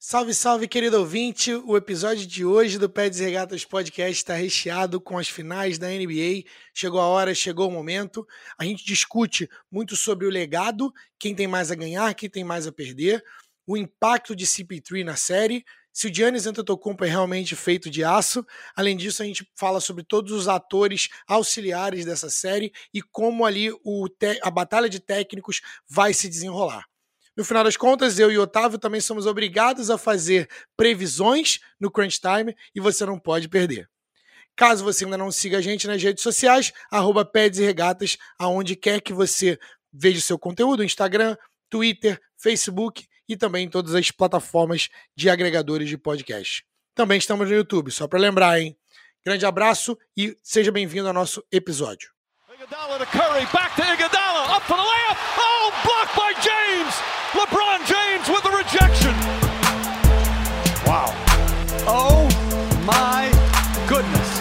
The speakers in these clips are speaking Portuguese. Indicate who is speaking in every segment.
Speaker 1: Salve, salve, querido ouvinte! O episódio de hoje do Pés e Regatas Podcast está recheado com as finais da NBA. Chegou a hora, chegou o momento. A gente discute muito sobre o legado, quem tem mais a ganhar, quem tem mais a perder, o impacto de CP3 na série, se o Giannis Antetokounmpo é realmente feito de aço. Além disso, a gente fala sobre todos os atores auxiliares dessa série e como ali a batalha de técnicos vai se desenrolar. No final das contas, eu e Otávio também somos obrigados a fazer previsões no Crunch Time e você não pode perder. Caso você ainda não siga a gente nas redes sociais, arroba Peds e Regatas, aonde quer que você veja o seu conteúdo, Instagram, Twitter, Facebook e também em todas as plataformas de agregadores de podcast. Também estamos no YouTube, só para lembrar, hein? Grande abraço e seja bem-vindo ao nosso episódio. Iguodala to Curry, back to Iguodala, up for the layup. Oh, blocked by James. LeBron James with the rejection. Wow. Oh my goodness.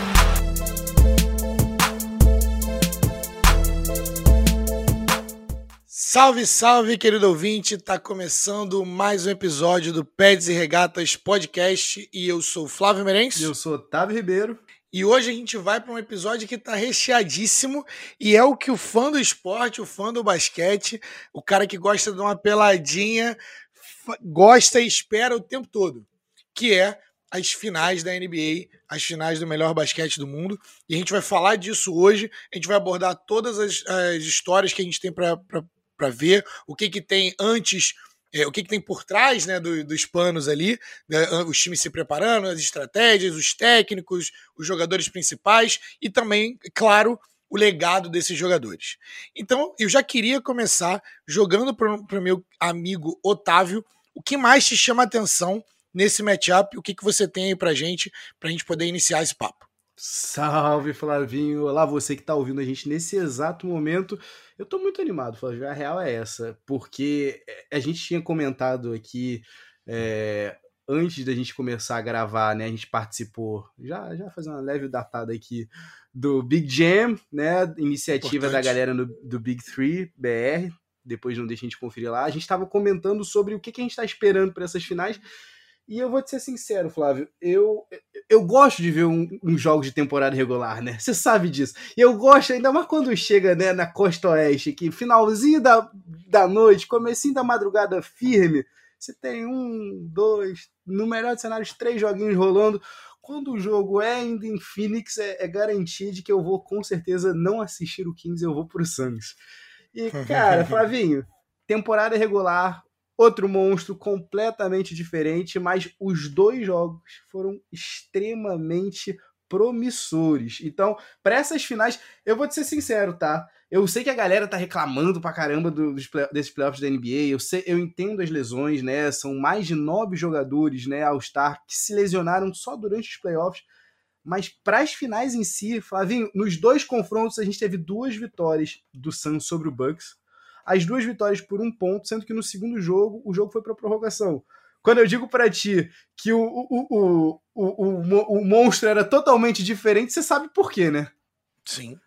Speaker 1: Salve, salve, querido ouvinte! Tá começando mais um episódio do Peds e Regatas Podcast e eu sou Flávio Merengue.
Speaker 2: Eu sou Otávio Ribeiro.
Speaker 1: E hoje a gente vai para um episódio que está recheadíssimo e é o que o fã do esporte, o fã do basquete, o cara que gosta de uma peladinha, gosta e espera o tempo todo, que é as finais da NBA, as finais do melhor basquete do mundo. E a gente vai falar disso hoje, a gente vai abordar todas as, as histórias que a gente tem para ver, o que, que tem antes é, o que, que, tem por trás né, do, dos panos ali, né, os times se preparando, as estratégias, os técnicos, os jogadores principais e também, claro, o legado desses jogadores. Então, eu já queria começar jogando para o meu amigo Otávio o que mais te chama a atenção nesse matchup, o que, que você tem aí para gente, para a gente poder iniciar esse papo.
Speaker 2: Salve, Flavinho! Olá, você que está ouvindo a gente nesse exato momento. Eu estou muito animado, Flavinho. A real é essa, porque eh, a gente tinha comentado aqui é, antes da gente começar a gravar, né? A gente participou, já, já fazer uma leve datada aqui, do Big Jam, né? Iniciativa Importante. da galera no, do Big Three BR. Depois não deixa a gente conferir lá. A gente estava comentando sobre o que, que a gente está esperando para essas finais. E eu vou te ser sincero, Flávio, eu, eu gosto de ver um, um jogo de temporada regular, né? Você sabe disso. E eu gosto, ainda mais quando chega né, na costa oeste, que finalzinho da, da noite, comecinho da madrugada firme, você tem um, dois, no melhor dos cenários, três joguinhos rolando. Quando o jogo é ainda em Phoenix, é, é garantia de que eu vou com certeza não assistir o Kings, eu vou pro Suns. E, cara, Flavinho, temporada regular, Outro monstro completamente diferente, mas os dois jogos foram extremamente promissores. Então, para essas finais, eu vou te ser sincero, tá? Eu sei que a galera tá reclamando pra caramba dos play desses playoffs da NBA. Eu sei, eu entendo as lesões, né? São mais de nove jogadores, né, All-Star que se lesionaram só durante os playoffs. Mas para as finais em si, Flavinho, nos dois confrontos a gente teve duas vitórias do Suns sobre o Bucks as duas vitórias por um ponto, sendo que no segundo jogo o jogo foi para prorrogação. Quando eu digo para ti que o, o, o, o, o, monstro era totalmente diferente, você sabe por quê, né?
Speaker 1: Sim.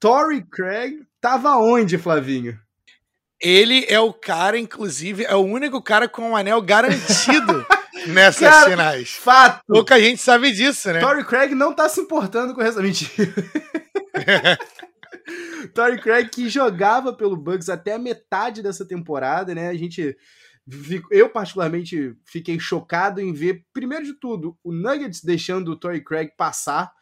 Speaker 2: Torrey Craig tava onde, Flavinho?
Speaker 1: Ele é o cara, inclusive, é o único cara com um anel garantido nessas cara, finais.
Speaker 2: Fato.
Speaker 1: Pouca gente sabe disso, né?
Speaker 2: Torrey Craig não tá se importando com essa mentira. Torrey Craig que jogava pelo Bucks até a metade dessa temporada, né? A gente eu particularmente fiquei chocado em ver primeiro de tudo o Nuggets deixando o Torrey Craig passar,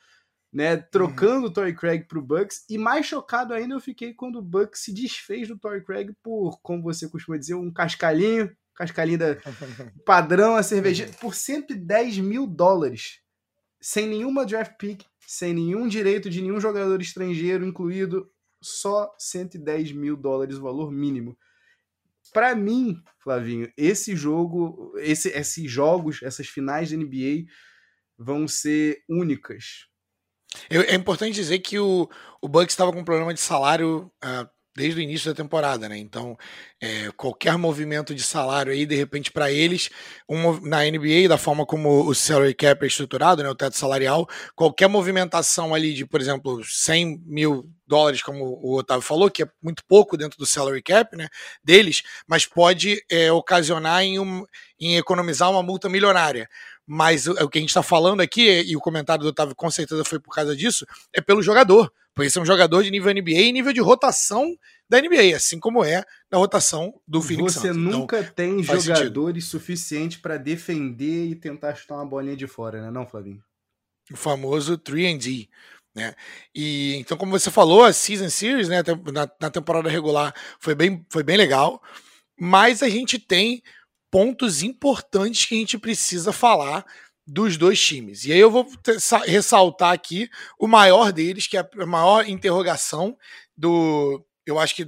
Speaker 2: né, trocando uhum. o Torrey Craig para o Bucks e mais chocado ainda eu fiquei quando o Bucks se desfez do Torrey Craig por, como você costuma dizer, um cascalhinho, cascalhinho da padrão a cerveja por 110 mil dólares, sem nenhuma draft pick, sem nenhum direito de nenhum jogador estrangeiro incluído, só 110 mil dólares, o valor mínimo. Para mim, Flavinho, esse jogo, esse, esses jogos, essas finais da NBA vão ser únicas.
Speaker 1: É importante dizer que o, o Bucks estava com um problema de salário uh, desde o início da temporada, né? Então, é, qualquer movimento de salário aí, de repente, para eles, um, na NBA, da forma como o salary cap é estruturado, né, o teto salarial, qualquer movimentação ali de, por exemplo, 100 mil dólares, como o Otávio falou, que é muito pouco dentro do salary cap, né, deles, mas pode é, ocasionar em, um, em economizar uma multa milionária. Mas o, o que a gente está falando aqui, e o comentário do Otávio com certeza foi por causa disso, é pelo jogador. Porque esse é um jogador de nível NBA e nível de rotação da NBA, assim como é na rotação do Phoenix
Speaker 2: Você. Então, nunca então, tem jogadores suficientes para defender e tentar chutar uma bolinha de fora, né, não, Flavinho?
Speaker 1: O famoso 3D. Né? E então, como você falou, a Season Series, né, na, na temporada regular, foi bem, foi bem legal, mas a gente tem pontos importantes que a gente precisa falar dos dois times. E aí eu vou ressaltar aqui o maior deles, que é a maior interrogação do. Eu acho que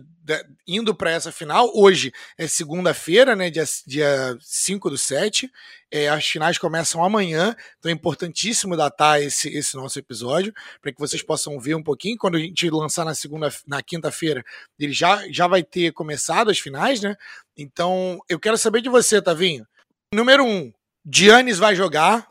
Speaker 1: indo para essa final, hoje é segunda-feira, né, dia, dia 5 do 7, é, as finais começam amanhã, então é importantíssimo datar esse, esse nosso episódio, para que vocês possam ver um pouquinho, quando a gente lançar na segunda, na quinta-feira, ele já, já vai ter começado as finais, né, então eu quero saber de você, Tavinho. Número um, Giannis vai jogar.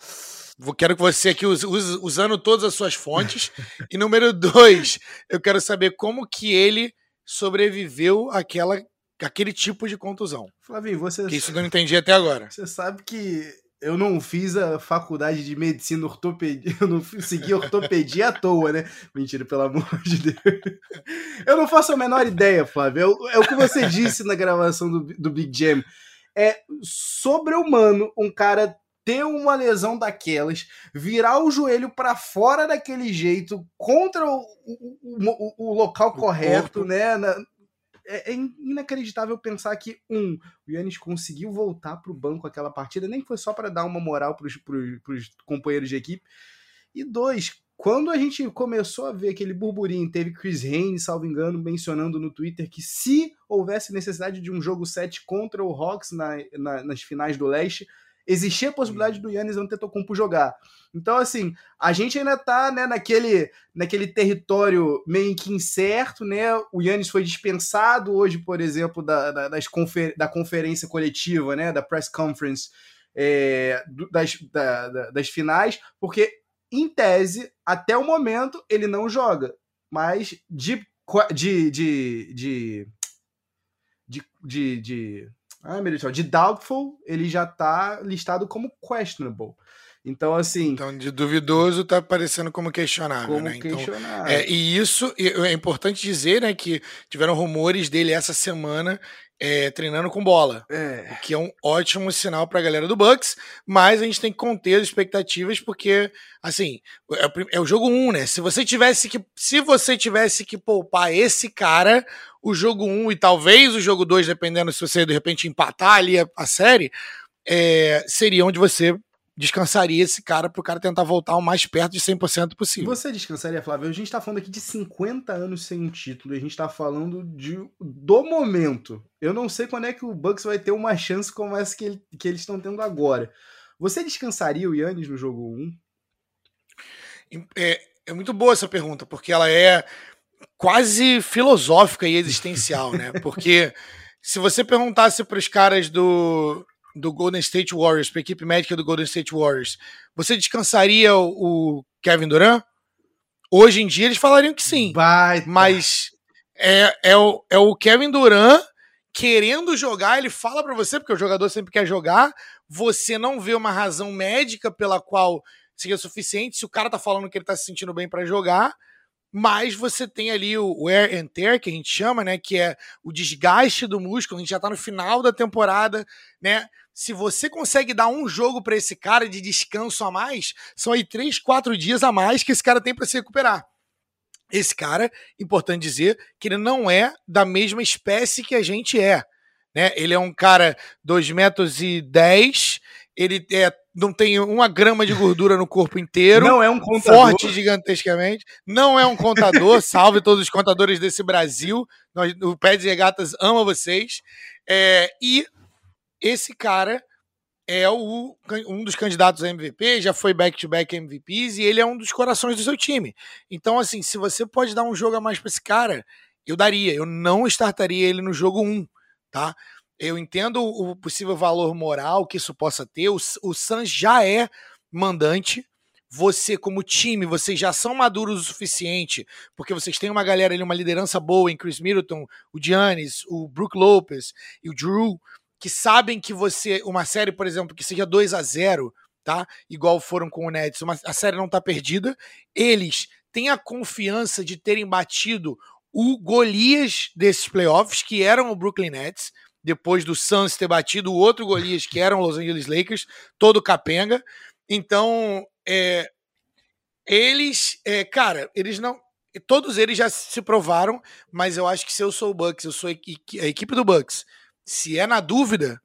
Speaker 1: Quero que você aqui use, use, usando todas as suas fontes. e número dois, eu quero saber como que ele sobreviveu àquela, àquele tipo de contusão.
Speaker 2: Flavinho, você.
Speaker 1: Que isso eu não entendi até agora.
Speaker 2: Você sabe que eu não fiz a faculdade de medicina ortopedia, eu não segui ortopedia à toa, né? Mentira, pelo amor de Deus. Eu não faço a menor ideia, Flávio. É, é o que você disse na gravação do, do Big Jam é sobre-humano um cara ter uma lesão daquelas, virar o joelho para fora daquele jeito, contra o, o, o, o local correto, corpo. né? Na, é, é, inacreditável pensar que, um, o Yannis conseguiu voltar para o banco aquela partida, nem foi só para dar uma moral para os companheiros de equipe. E dois, quando a gente começou a ver aquele burburinho, teve Chris Haynes, salvo engano, mencionando no Twitter que se houvesse necessidade de um jogo 7 contra o Hawks na, na, nas finais do leste, existia a possibilidade do Yannis Antetokounmpo jogar. Então, assim, a gente ainda tá né, naquele, naquele território meio que incerto, né? O Yannis foi dispensado hoje, por exemplo, da, da, das confer, da conferência coletiva, né? Da press conference é, das, da, das finais, porque em tese, até o momento, ele não joga. Mas de. de. de. de. de, de, de ah, meu Deus, de doubtful, ele já tá listado como questionable. Então, assim.
Speaker 1: Então, de duvidoso tá aparecendo como questionável.
Speaker 2: Como
Speaker 1: né?
Speaker 2: Então, questionável.
Speaker 1: É, e isso é importante dizer, né, que tiveram rumores dele essa semana é, treinando com bola.
Speaker 2: É.
Speaker 1: O que é um ótimo sinal para a galera do Bucks, mas a gente tem que conter as expectativas, porque, assim, é, é o jogo 1, um, né? Se você tivesse que. Se você tivesse que poupar esse cara, o jogo 1 um, e talvez o jogo 2, dependendo se você de repente empatar ali a, a série, é, seria onde você descansaria esse cara para o cara tentar voltar o mais perto de 100% possível.
Speaker 2: Você descansaria, Flávio? A gente está falando aqui de 50 anos sem um título e a gente está falando de, do momento. Eu não sei quando é que o Bucks vai ter uma chance como essa que, ele, que eles estão tendo agora. Você descansaria o Yannis no jogo
Speaker 1: 1? É, é muito boa essa pergunta, porque ela é quase filosófica e existencial, né? Porque se você perguntasse para os caras do, do Golden State Warriors, para a equipe médica do Golden State Warriors, você descansaria o, o, Kevin Durant? Hoje em dia eles falariam que sim.
Speaker 2: Baita.
Speaker 1: Mas é, é, o, é o Kevin Durant querendo jogar, ele fala para você, porque o jogador sempre quer jogar, você não vê uma razão médica pela qual seria suficiente. Se o cara tá falando que ele tá se sentindo bem para jogar, mas você tem ali o wear and tear, que a gente chama, né, que é o desgaste do músculo, a gente já tá no final da temporada, né? Se você consegue dar um jogo para esse cara de descanso a mais, são aí três, quatro dias a mais que esse cara tem para se recuperar. Esse cara, importante dizer, que ele não é da mesma espécie que a gente é. Né? Ele é um cara 2 metros e 10, ele é, não tem uma grama de gordura no corpo inteiro.
Speaker 2: Não é um contador.
Speaker 1: Forte gigantescamente. Não é um contador. salve todos os contadores desse Brasil. Nós, o Pé de Regatas ama vocês. É, e esse cara é o, um dos candidatos a MVP, já foi back-to-back -back MVPs e ele é um dos corações do seu time. Então, assim, se você pode dar um jogo a mais para esse cara, eu daria. Eu não startaria ele no jogo 1, tá? Eu entendo o possível valor moral que isso possa ter. O, o Suns já é mandante. Você, como time, vocês já são maduros o suficiente, porque vocês têm uma galera ali, uma liderança boa em Chris Middleton, o Giannis, o Brook Lopez e o Drew, que sabem que você, uma série, por exemplo, que seja 2 a 0 tá? Igual foram com o Nets, uma, a série não tá perdida. Eles têm a confiança de terem batido o Golias desses playoffs, que eram o Brooklyn Nets, depois do Suns ter batido o outro Golias, que eram os Los Angeles Lakers, todo capenga. Então, é, eles, é, cara, eles não. Todos eles já se provaram, mas eu acho que se eu sou o Bucks, eu sou a equipe do Bucks. Se é na dúvida,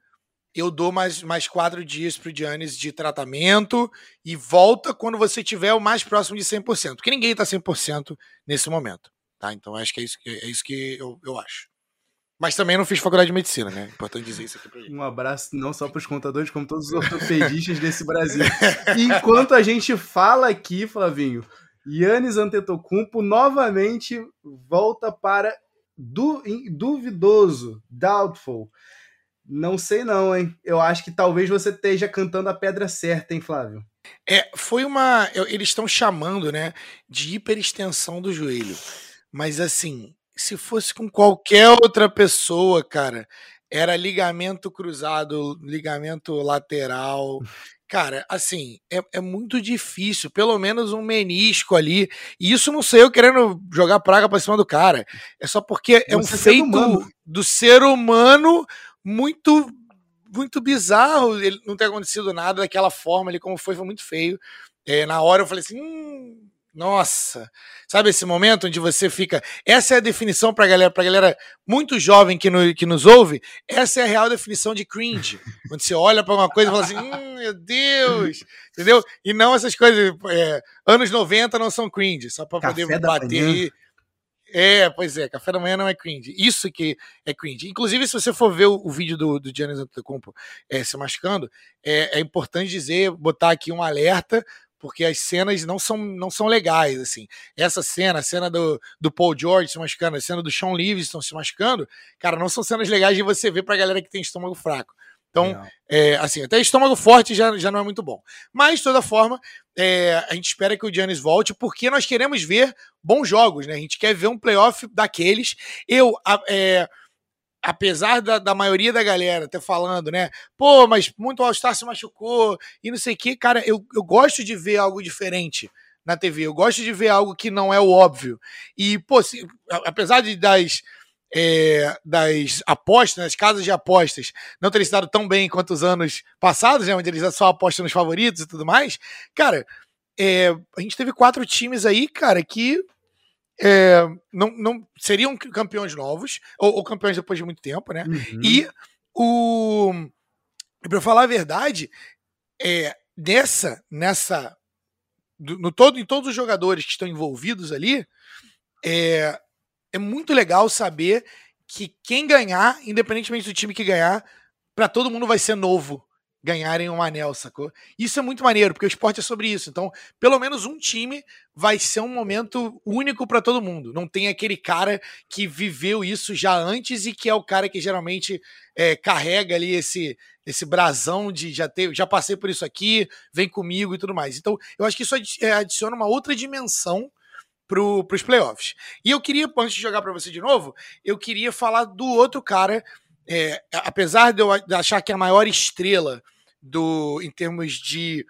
Speaker 1: eu dou mais, mais quatro dias pro Giannis de tratamento e volta quando você tiver o mais próximo de 100%, porque ninguém tá 100% nesse momento, tá? Então acho que é isso, é isso que eu, eu acho. Mas também não fiz faculdade de medicina, né? Importante dizer isso aqui pra gente.
Speaker 2: Um abraço não só para os contadores, como todos os ortopedistas desse Brasil. Enquanto a gente fala aqui, Flavinho, Yannis Antetokounmpo novamente volta para du duvidoso, doubtful. Não sei não, hein? Eu acho que talvez você esteja cantando a pedra certa, hein, Flávio?
Speaker 1: É, foi uma. Eles estão chamando, né, de hiperextensão do joelho. Mas assim, se fosse com qualquer outra pessoa, cara, era ligamento cruzado, ligamento lateral. Cara, assim, é, é muito difícil, pelo menos um menisco ali. E isso não sei eu querendo jogar praga pra cima do cara. É só porque é um feito do ser humano muito muito bizarro ele não ter acontecido nada daquela forma ali como foi, foi muito feio. É, na hora eu falei assim, hum, nossa, sabe esse momento onde você fica. Essa é a definição para galera, para galera muito jovem que, no, que nos ouve. Essa é a real definição de cringe. Quando você olha para uma coisa e fala assim, hum, meu Deus, entendeu? E não essas coisas. É, anos 90 não são cringe, só para poder bater aí. É, pois é, café da manhã não é cringe. Isso que é cringe. Inclusive, se você for ver o, o vídeo do, do Giannis Antetokounmpo é, se machucando, é, é importante dizer, botar aqui um alerta, porque as cenas não são, não são legais, assim. Essa cena, a cena do, do Paul George se machucando, a cena do Sean Livingston se machucando, cara, não são cenas legais de você ver pra galera que tem estômago fraco. Então, é, assim, até estômago forte já, já não é muito bom. Mas, de toda forma, é, a gente espera que o Giannis volte, porque nós queremos ver bons jogos, né? A gente quer ver um playoff daqueles. Eu, é, apesar da, da maioria da galera ter falando, né? Pô, mas muito All-Star se machucou e não sei o que, cara, eu, eu gosto de ver algo diferente na TV. Eu gosto de ver algo que não é o óbvio. E, pô, se, apesar de das é, das apostas, das casas de apostas, não terem se dado tão bem quanto os anos passados, né, onde eles só apostam nos favoritos e tudo mais, cara, é, a gente teve quatro times aí, cara, que é, não, não seriam campeões novos, ou, ou, campeões depois de muito tempo, né? Uhum. E o. Para falar a verdade, é, nessa, nessa. No todo, em todos os jogadores que estão envolvidos ali, é, é muito legal saber que quem ganhar, independentemente do time que ganhar, para todo mundo vai ser novo ganharem um anel, sacou? Isso é muito maneiro, porque o esporte é sobre isso. Então, pelo menos um time vai ser um momento único para todo mundo. Não tem aquele cara que viveu isso já antes e que é o cara que geralmente é, carrega ali esse esse brasão de já ter, já passei por isso aqui, vem comigo e tudo mais. Então, eu acho que isso é, adiciona uma outra dimensão para os playoffs. E eu queria, antes de jogar para você de novo, eu queria falar do outro cara. É, apesar de eu achar que a maior estrela do em termos de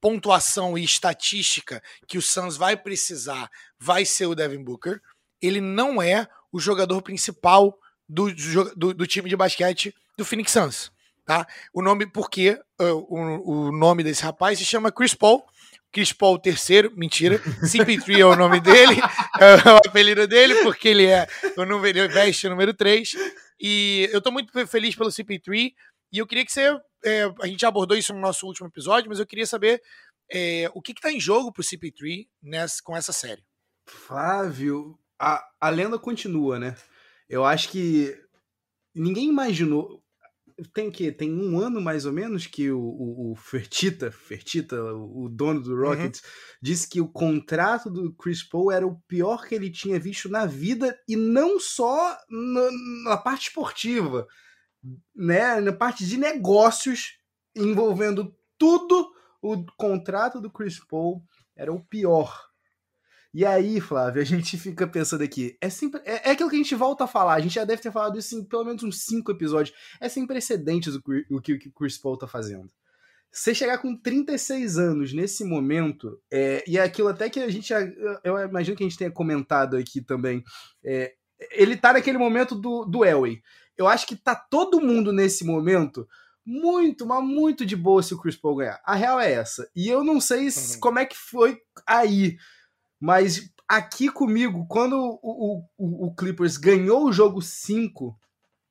Speaker 1: pontuação e estatística que o Suns vai precisar vai ser o Devin Booker. Ele não é o jogador principal do, do, do time de basquete do Phoenix Suns. Tá? O nome, porque uh, o, o nome desse rapaz se chama Chris Paul Chris Paul terceiro, mentira. CP3 é o nome dele, é o apelido dele, porque ele é o número, veste o número 3. E eu tô muito feliz pelo CP3. E eu queria que você. É, a gente já abordou isso no nosso último episódio, mas eu queria saber é, o que, que tá em jogo pro CP3 nessa, com essa série.
Speaker 2: Flávio, a, a lenda continua, né? Eu acho que ninguém imaginou. Tem que tem um ano mais ou menos que o, o, o Fertita, Fertita, o, o dono do Rockets, uhum. disse que o contrato do Chris Paul era o pior que ele tinha visto na vida e não só na, na parte esportiva, né, na parte de negócios envolvendo tudo, o contrato do Chris Paul era o pior e aí, Flávio, a gente fica pensando aqui, é, sempre, é, é, aquilo que a gente volta a falar, a gente já deve ter falado isso em pelo menos uns cinco episódios, é sem precedentes o, o que o Chris Paul tá fazendo. Você chegar com 36 anos nesse momento, é, e é aquilo até que a gente, eu imagino que a gente tenha comentado aqui também, é, ele tá naquele momento do, do Elway. Eu acho que tá todo mundo nesse momento muito, mas muito de boa se o Chris Paul ganhar. A real é essa. E eu não sei uhum. como é que foi aí. Mas aqui comigo, quando o, o, o Clippers ganhou o jogo 5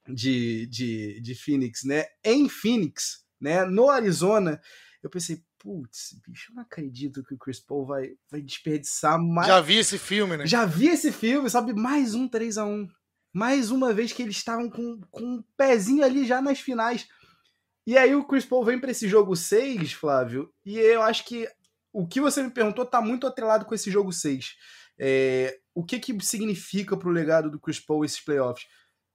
Speaker 2: de, de, de Phoenix, né? Em Phoenix, né? No Arizona, eu pensei, putz, bicho, eu não acredito que o Chris Paul vai, vai desperdiçar mais.
Speaker 1: Já vi esse filme, né?
Speaker 2: Já vi esse filme, sabe? Mais um 3 a 1 Mais uma vez que eles estavam com, com um pezinho ali já nas finais. E aí o Chris Paul vem para esse jogo 6, Flávio, e eu acho que o que você me perguntou está muito atrelado com esse jogo 6. É, o que, que significa para o legado do Chris Paul esses playoffs?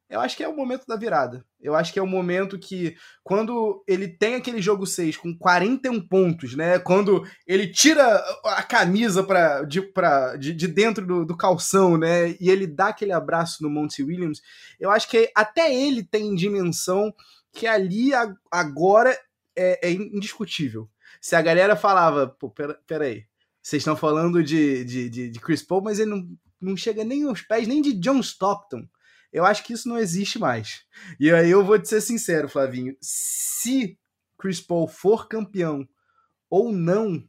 Speaker 2: Eu acho que é o momento da virada. Eu acho que é o momento que, quando ele tem aquele jogo 6 com 41 pontos, né? Quando ele tira a camisa pra, de, pra, de, de dentro do, do, calção, né? E ele dá aquele abraço no Monty Williams, eu acho que até ele tem dimensão que ali agora é, é indiscutível. Se a galera falava, pô, pera, peraí, vocês estão falando de, de, de, de, Chris Paul, mas ele não, não chega nem aos pés nem de John Stockton. Eu acho que isso não existe mais. E aí eu vou te ser sincero, Flavinho. Se Chris Paul for campeão ou não,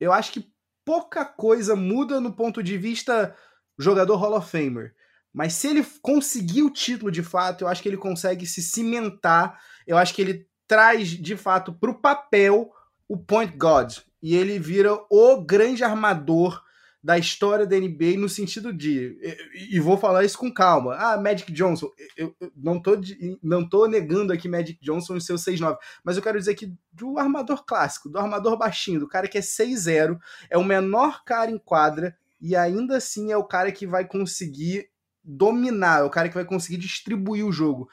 Speaker 2: eu acho que pouca coisa muda no ponto de vista jogador Hall of Famer. Mas se ele conseguir o título de fato, eu acho que ele consegue se cimentar. Eu acho que ele traz de fato para o papel o Point God. E ele vira o grande armador da história da NBA no sentido de. E, vou falar isso com calma. Ah, Magic Johnson. Eu, eu não, tô, não tô negando aqui Magic Johnson e seu 6'9, mas eu quero dizer que do armador clássico, do armador baixinho, do cara que é 6'0, é o menor cara em quadra e ainda assim é o cara que vai conseguir dominar, é o cara que vai conseguir distribuir o jogo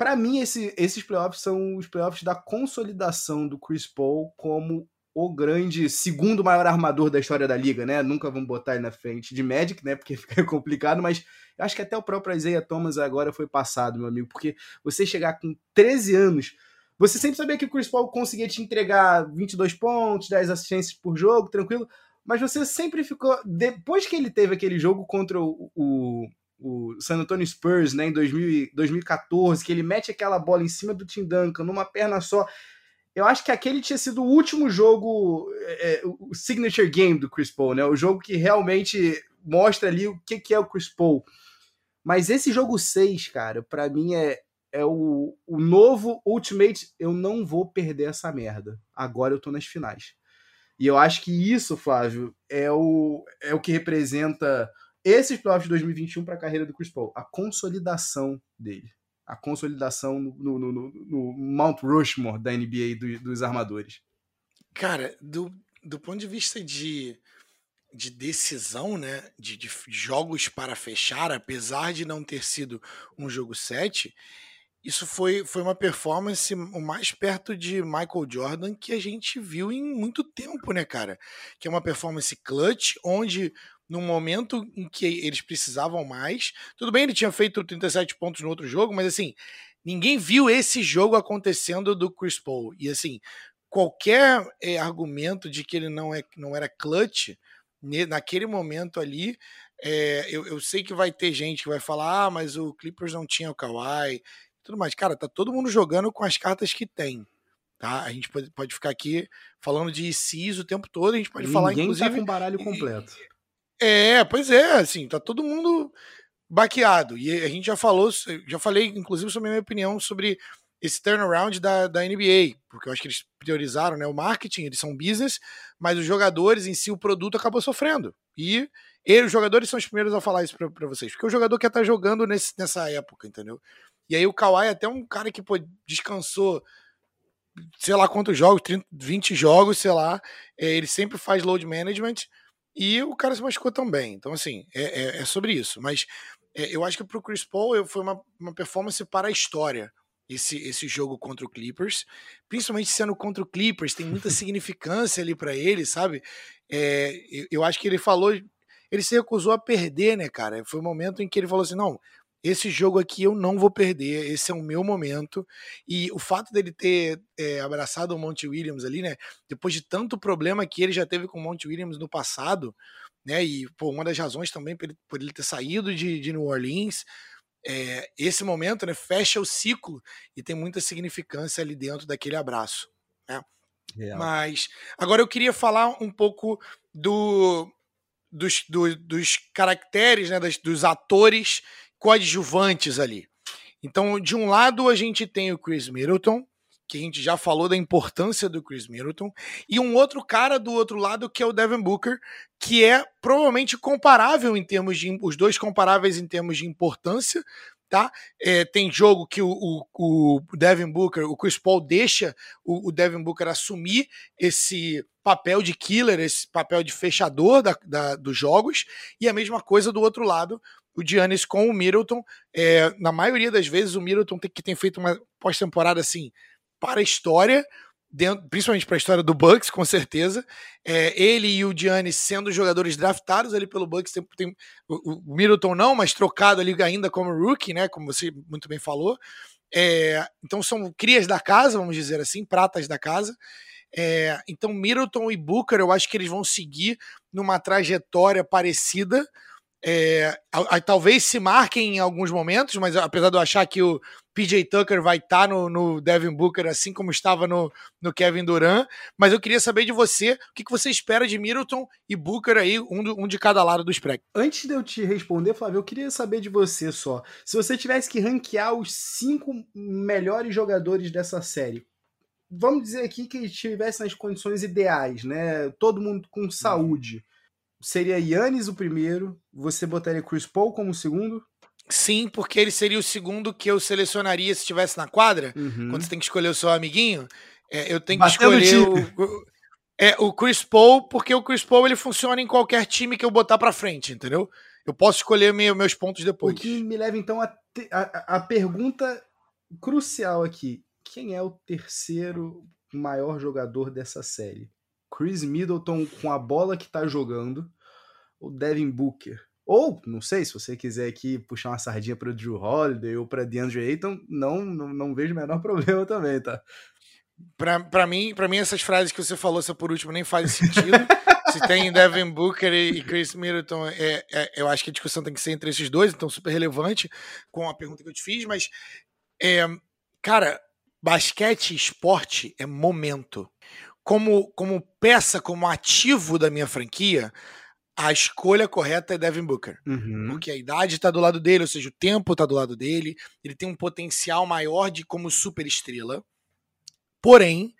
Speaker 2: para mim, esse, esses playoffs são os playoffs da consolidação do Chris Paul como o grande segundo maior armador da história da liga, né? Nunca vamos botar ele na frente de Magic, né? Porque fica complicado, mas acho que até o próprio Isaiah Thomas agora foi passado, meu amigo, porque você chegar com 13 anos, você sempre sabia que o Chris Paul conseguia te entregar 22 pontos, 10 assistências por jogo, tranquilo, mas você sempre ficou depois que ele teve aquele jogo contra o o San Antonio Spurs, né, em 2000, 2014, que ele mete aquela bola em cima do Tim Duncan numa perna só. Eu acho que aquele tinha sido o último jogo, é, é, o signature game do Chris Paul, né? O jogo que realmente mostra ali o que, que é o Chris Paul. Mas esse jogo 6, cara, para mim é, é o, o novo Ultimate. Eu não vou perder essa merda. Agora eu tô nas finais. E eu acho que isso, Flávio, é o, é o que representa esses playoffs de 2021 para a carreira do Chris Paul, a consolidação dele, a consolidação no, no, no, no Mount Rushmore da NBA do, dos armadores.
Speaker 1: Cara, do, do ponto de vista de, de decisão, né, de, de jogos para fechar, apesar de não ter sido um jogo 7, isso foi, foi uma performance o mais perto de Michael Jordan que a gente viu em muito tempo, né, cara? Que é uma performance clutch, onde num momento em que eles precisavam mais. Tudo bem, ele tinha feito 37 pontos no outro jogo, mas assim, ninguém viu esse jogo acontecendo do Chris Paul. E assim, qualquer é, argumento de que ele não, é, não era clutch naquele momento ali, é, eu, eu, sei que vai ter gente que vai falar, ah, mas o Clippers não tinha o Kawhi, tudo mais. Cara, tá todo mundo jogando com as cartas que tem. Tá? A gente pode, pode ficar aqui falando de ICs o tempo todo, a gente pode
Speaker 2: Ninguém
Speaker 1: falar,
Speaker 2: tá inclusive... Tá com baralho completo.
Speaker 1: É, pois é, assim, tá todo mundo baqueado. E a gente já falou, já falei, inclusive, sobre a minha opinião sobre esse turnaround da, da NBA, porque eu acho que eles priorizaram né, o marketing, eles são business, mas os jogadores em si, o produto acabou sofrendo. E, e os jogadores são os primeiros a falar isso para vocês, porque o jogador quer estar tá jogando nesse, nessa época, entendeu? E aí o Kawhi é até um cara que pô, descansou sei lá quantos jogos, 30, 20 jogos, sei lá. É, ele sempre faz load management e o cara se machucou também. Então, assim, é, é, é sobre isso. Mas é, eu acho que pro Chris Paul foi uma, uma performance para a história. Esse, esse jogo contra o Clippers, principalmente sendo contra o Clippers, tem muita significância ali para ele, sabe? É, eu, eu acho que ele falou, ele se recusou a perder, né, cara? Foi o um momento em que ele falou assim: não, esse jogo aqui eu não vou perder, esse é o meu momento. E o fato dele ter é, abraçado o Monte Williams ali, né? Depois de tanto problema que ele já teve com o Monte Williams no passado, né? E pô, uma das razões também por ele, por ele ter saído de, de New Orleans. É, esse momento né, fecha o ciclo e tem muita significância ali dentro daquele abraço. Né? Mas agora eu queria falar um pouco do, dos, do, dos caracteres, né, das, dos atores coadjuvantes ali. Então, de um lado, a gente tem o Chris Middleton, que a gente já falou da importância do Chris Middleton, e um outro cara do outro lado que é o Devin Booker, que é provavelmente comparável em termos de os dois comparáveis em termos de importância, tá? É, tem jogo que o, o, o, Devin Booker, o Chris Paul deixa o, o, Devin Booker assumir esse papel de killer, esse papel de fechador da, da, dos jogos, e a mesma coisa do outro lado, o Giannis com o Middleton. É, na maioria das vezes, o Middleton tem, que tem feito uma pós-temporada assim para a história, dentro, principalmente para a história do Bucks, com certeza. É, ele e o Giannis sendo jogadores draftados ali pelo Bucks, tem, tem, o, o, Middleton não, mas trocado ali ainda como rookie, né? Como você muito bem falou. É, então são crias da casa, vamos dizer assim, pratas da casa. É, então Middleton e Booker, eu acho que eles vão seguir numa trajetória parecida é, a, a, talvez se marquem em alguns momentos, mas apesar de eu achar que o PJ Tucker vai estar tá no, no, Devin Booker, assim como estava no, no, Kevin Durant, mas eu queria saber de você o que, que você espera de Middleton e Booker aí, um, do, um de cada lado do espectro.
Speaker 2: Antes de eu te responder, Flávio, eu queria saber de você só. Se você tivesse que ranquear os cinco melhores jogadores dessa série, vamos dizer aqui que estivesse nas condições ideais, né? Todo mundo com saúde seria Yannis o primeiro, você botaria Chris Paul como o segundo?
Speaker 1: Sim, porque ele seria o segundo que eu selecionaria se estivesse na quadra. Uhum. Quando você tem que escolher o seu amiguinho, é, eu tenho que escolher o, o, é, o Chris Paul, porque o Chris Paul ele funciona em qualquer time que eu botar pra frente, entendeu? Eu posso escolher meu, meus pontos depois.
Speaker 2: O que me leva então a, a, a pergunta crucial aqui: quem é o terceiro maior jogador dessa série? Chris Middleton com a bola que tá jogando, o Devin Booker. Ou, não sei, se você quiser aqui puxar uma sardinha para o Drew Holiday ou para DeAndre Ayton, não, não, não vejo o menor problema também, tá?
Speaker 1: Para mim, para mim, essas frases que você falou, essa por último, nem faz sentido. se tem Devin Booker e Chris Middleton, é, é, eu acho que a discussão tem que ser entre esses dois, então super relevante com a pergunta que eu te fiz, mas, é, cara, basquete esporte é momento como, como peça, como ativo da minha franquia, a escolha correta é Devin Booker. Uhum. Porque a idade está do lado dele, ou seja, o tempo está do lado dele, ele tem um potencial maior de como super estrela. Porém,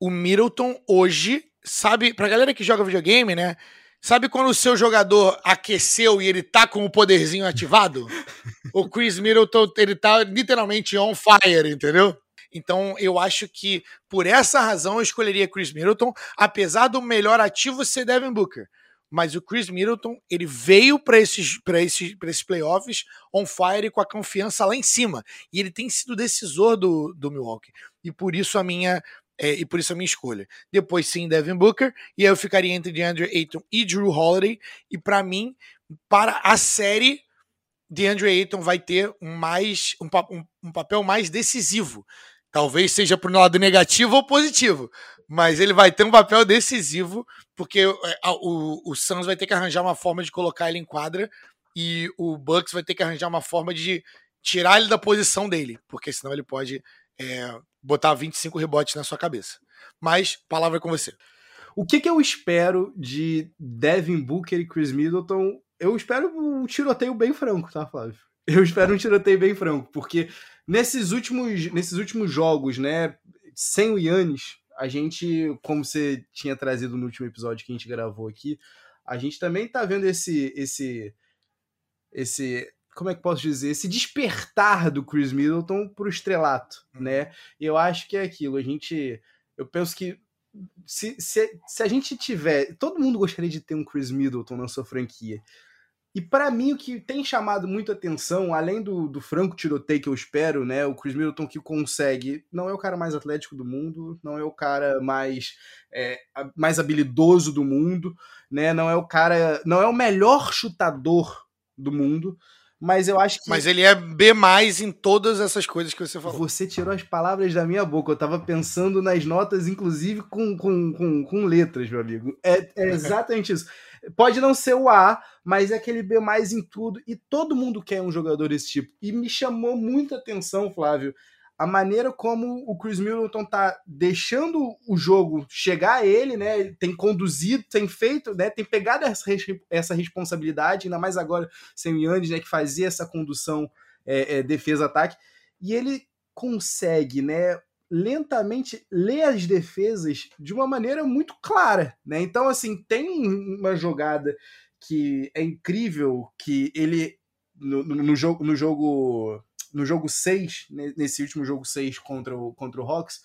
Speaker 1: o Middleton hoje, sabe, pra galera que joga videogame, né? Sabe quando o seu jogador aqueceu e ele tá com o poderzinho ativado? o Chris Middleton, ele tá literalmente on fire, entendeu? Então, eu acho que por essa razão eu escolheria Chris Middleton, apesar do melhor ativo ser Devin Booker. Mas o Chris Middleton, ele veio para esses, esses, esses playoffs on fire com a confiança lá em cima. E ele tem sido decisor do, do Milwaukee. E por isso a minha é, e por isso a minha escolha. Depois sim, Devin Booker, e aí eu ficaria entre DeAndre Ayton e Drew Holiday. E para mim, para a série, DeAndre Ayton vai ter um, mais, um, um, um papel mais decisivo. Talvez seja para o lado negativo ou positivo, mas ele vai ter um papel decisivo, porque é, o, o Suns vai ter que arranjar uma forma de colocar ele em quadra e o Bucks vai ter que arranjar uma forma de tirar ele da posição dele, porque senão ele pode é, botar 25 rebotes na sua cabeça. Mas, palavra com você.
Speaker 2: O que, que eu espero de Devin Booker e Chris Middleton? Eu espero um tiroteio bem franco, tá, Flávio? Eu espero um tiroteio bem franco, porque Nesses últimos, nesses últimos jogos, né, sem o Yannis, a gente, como você tinha trazido no último episódio que a gente gravou aqui, a gente também tá vendo esse esse esse como é que posso dizer, esse despertar do Chris Middleton pro estrelato, uhum. né? Eu acho que é aquilo. A gente, eu penso que se, se, se a gente tiver, todo mundo gostaria de ter um Chris Middleton na sua franquia. E para mim, o que tem chamado muito atenção, além do, do franco tiroteio que eu espero, né? O Chris Middleton que consegue. Não é o cara mais atlético do mundo, não é o cara mais, é, mais habilidoso do mundo, né? Não é o cara. Não é o melhor chutador do mundo. Mas eu acho que.
Speaker 1: Mas ele é B em todas essas coisas que você falou.
Speaker 2: Você tirou as palavras da minha boca. Eu tava pensando nas notas, inclusive com, com, com, com letras, meu amigo. É, é exatamente isso. Pode não ser o A, mas é aquele B mais em tudo. E todo mundo quer um jogador desse tipo. E me chamou muita atenção, Flávio, a maneira como o Chris Middleton tá deixando o jogo chegar a ele, né? Tem conduzido, tem feito, né? Tem pegado essa, essa responsabilidade, ainda mais agora sem o Yannis, né? Que fazia essa condução é, é, defesa-ataque. E ele consegue, né? Lentamente ler as defesas de uma maneira muito clara, né? Então, assim, tem uma jogada que é incrível que ele no, no, no jogo no jogo no jogo 6, nesse último jogo 6 contra o, contra o Hawks,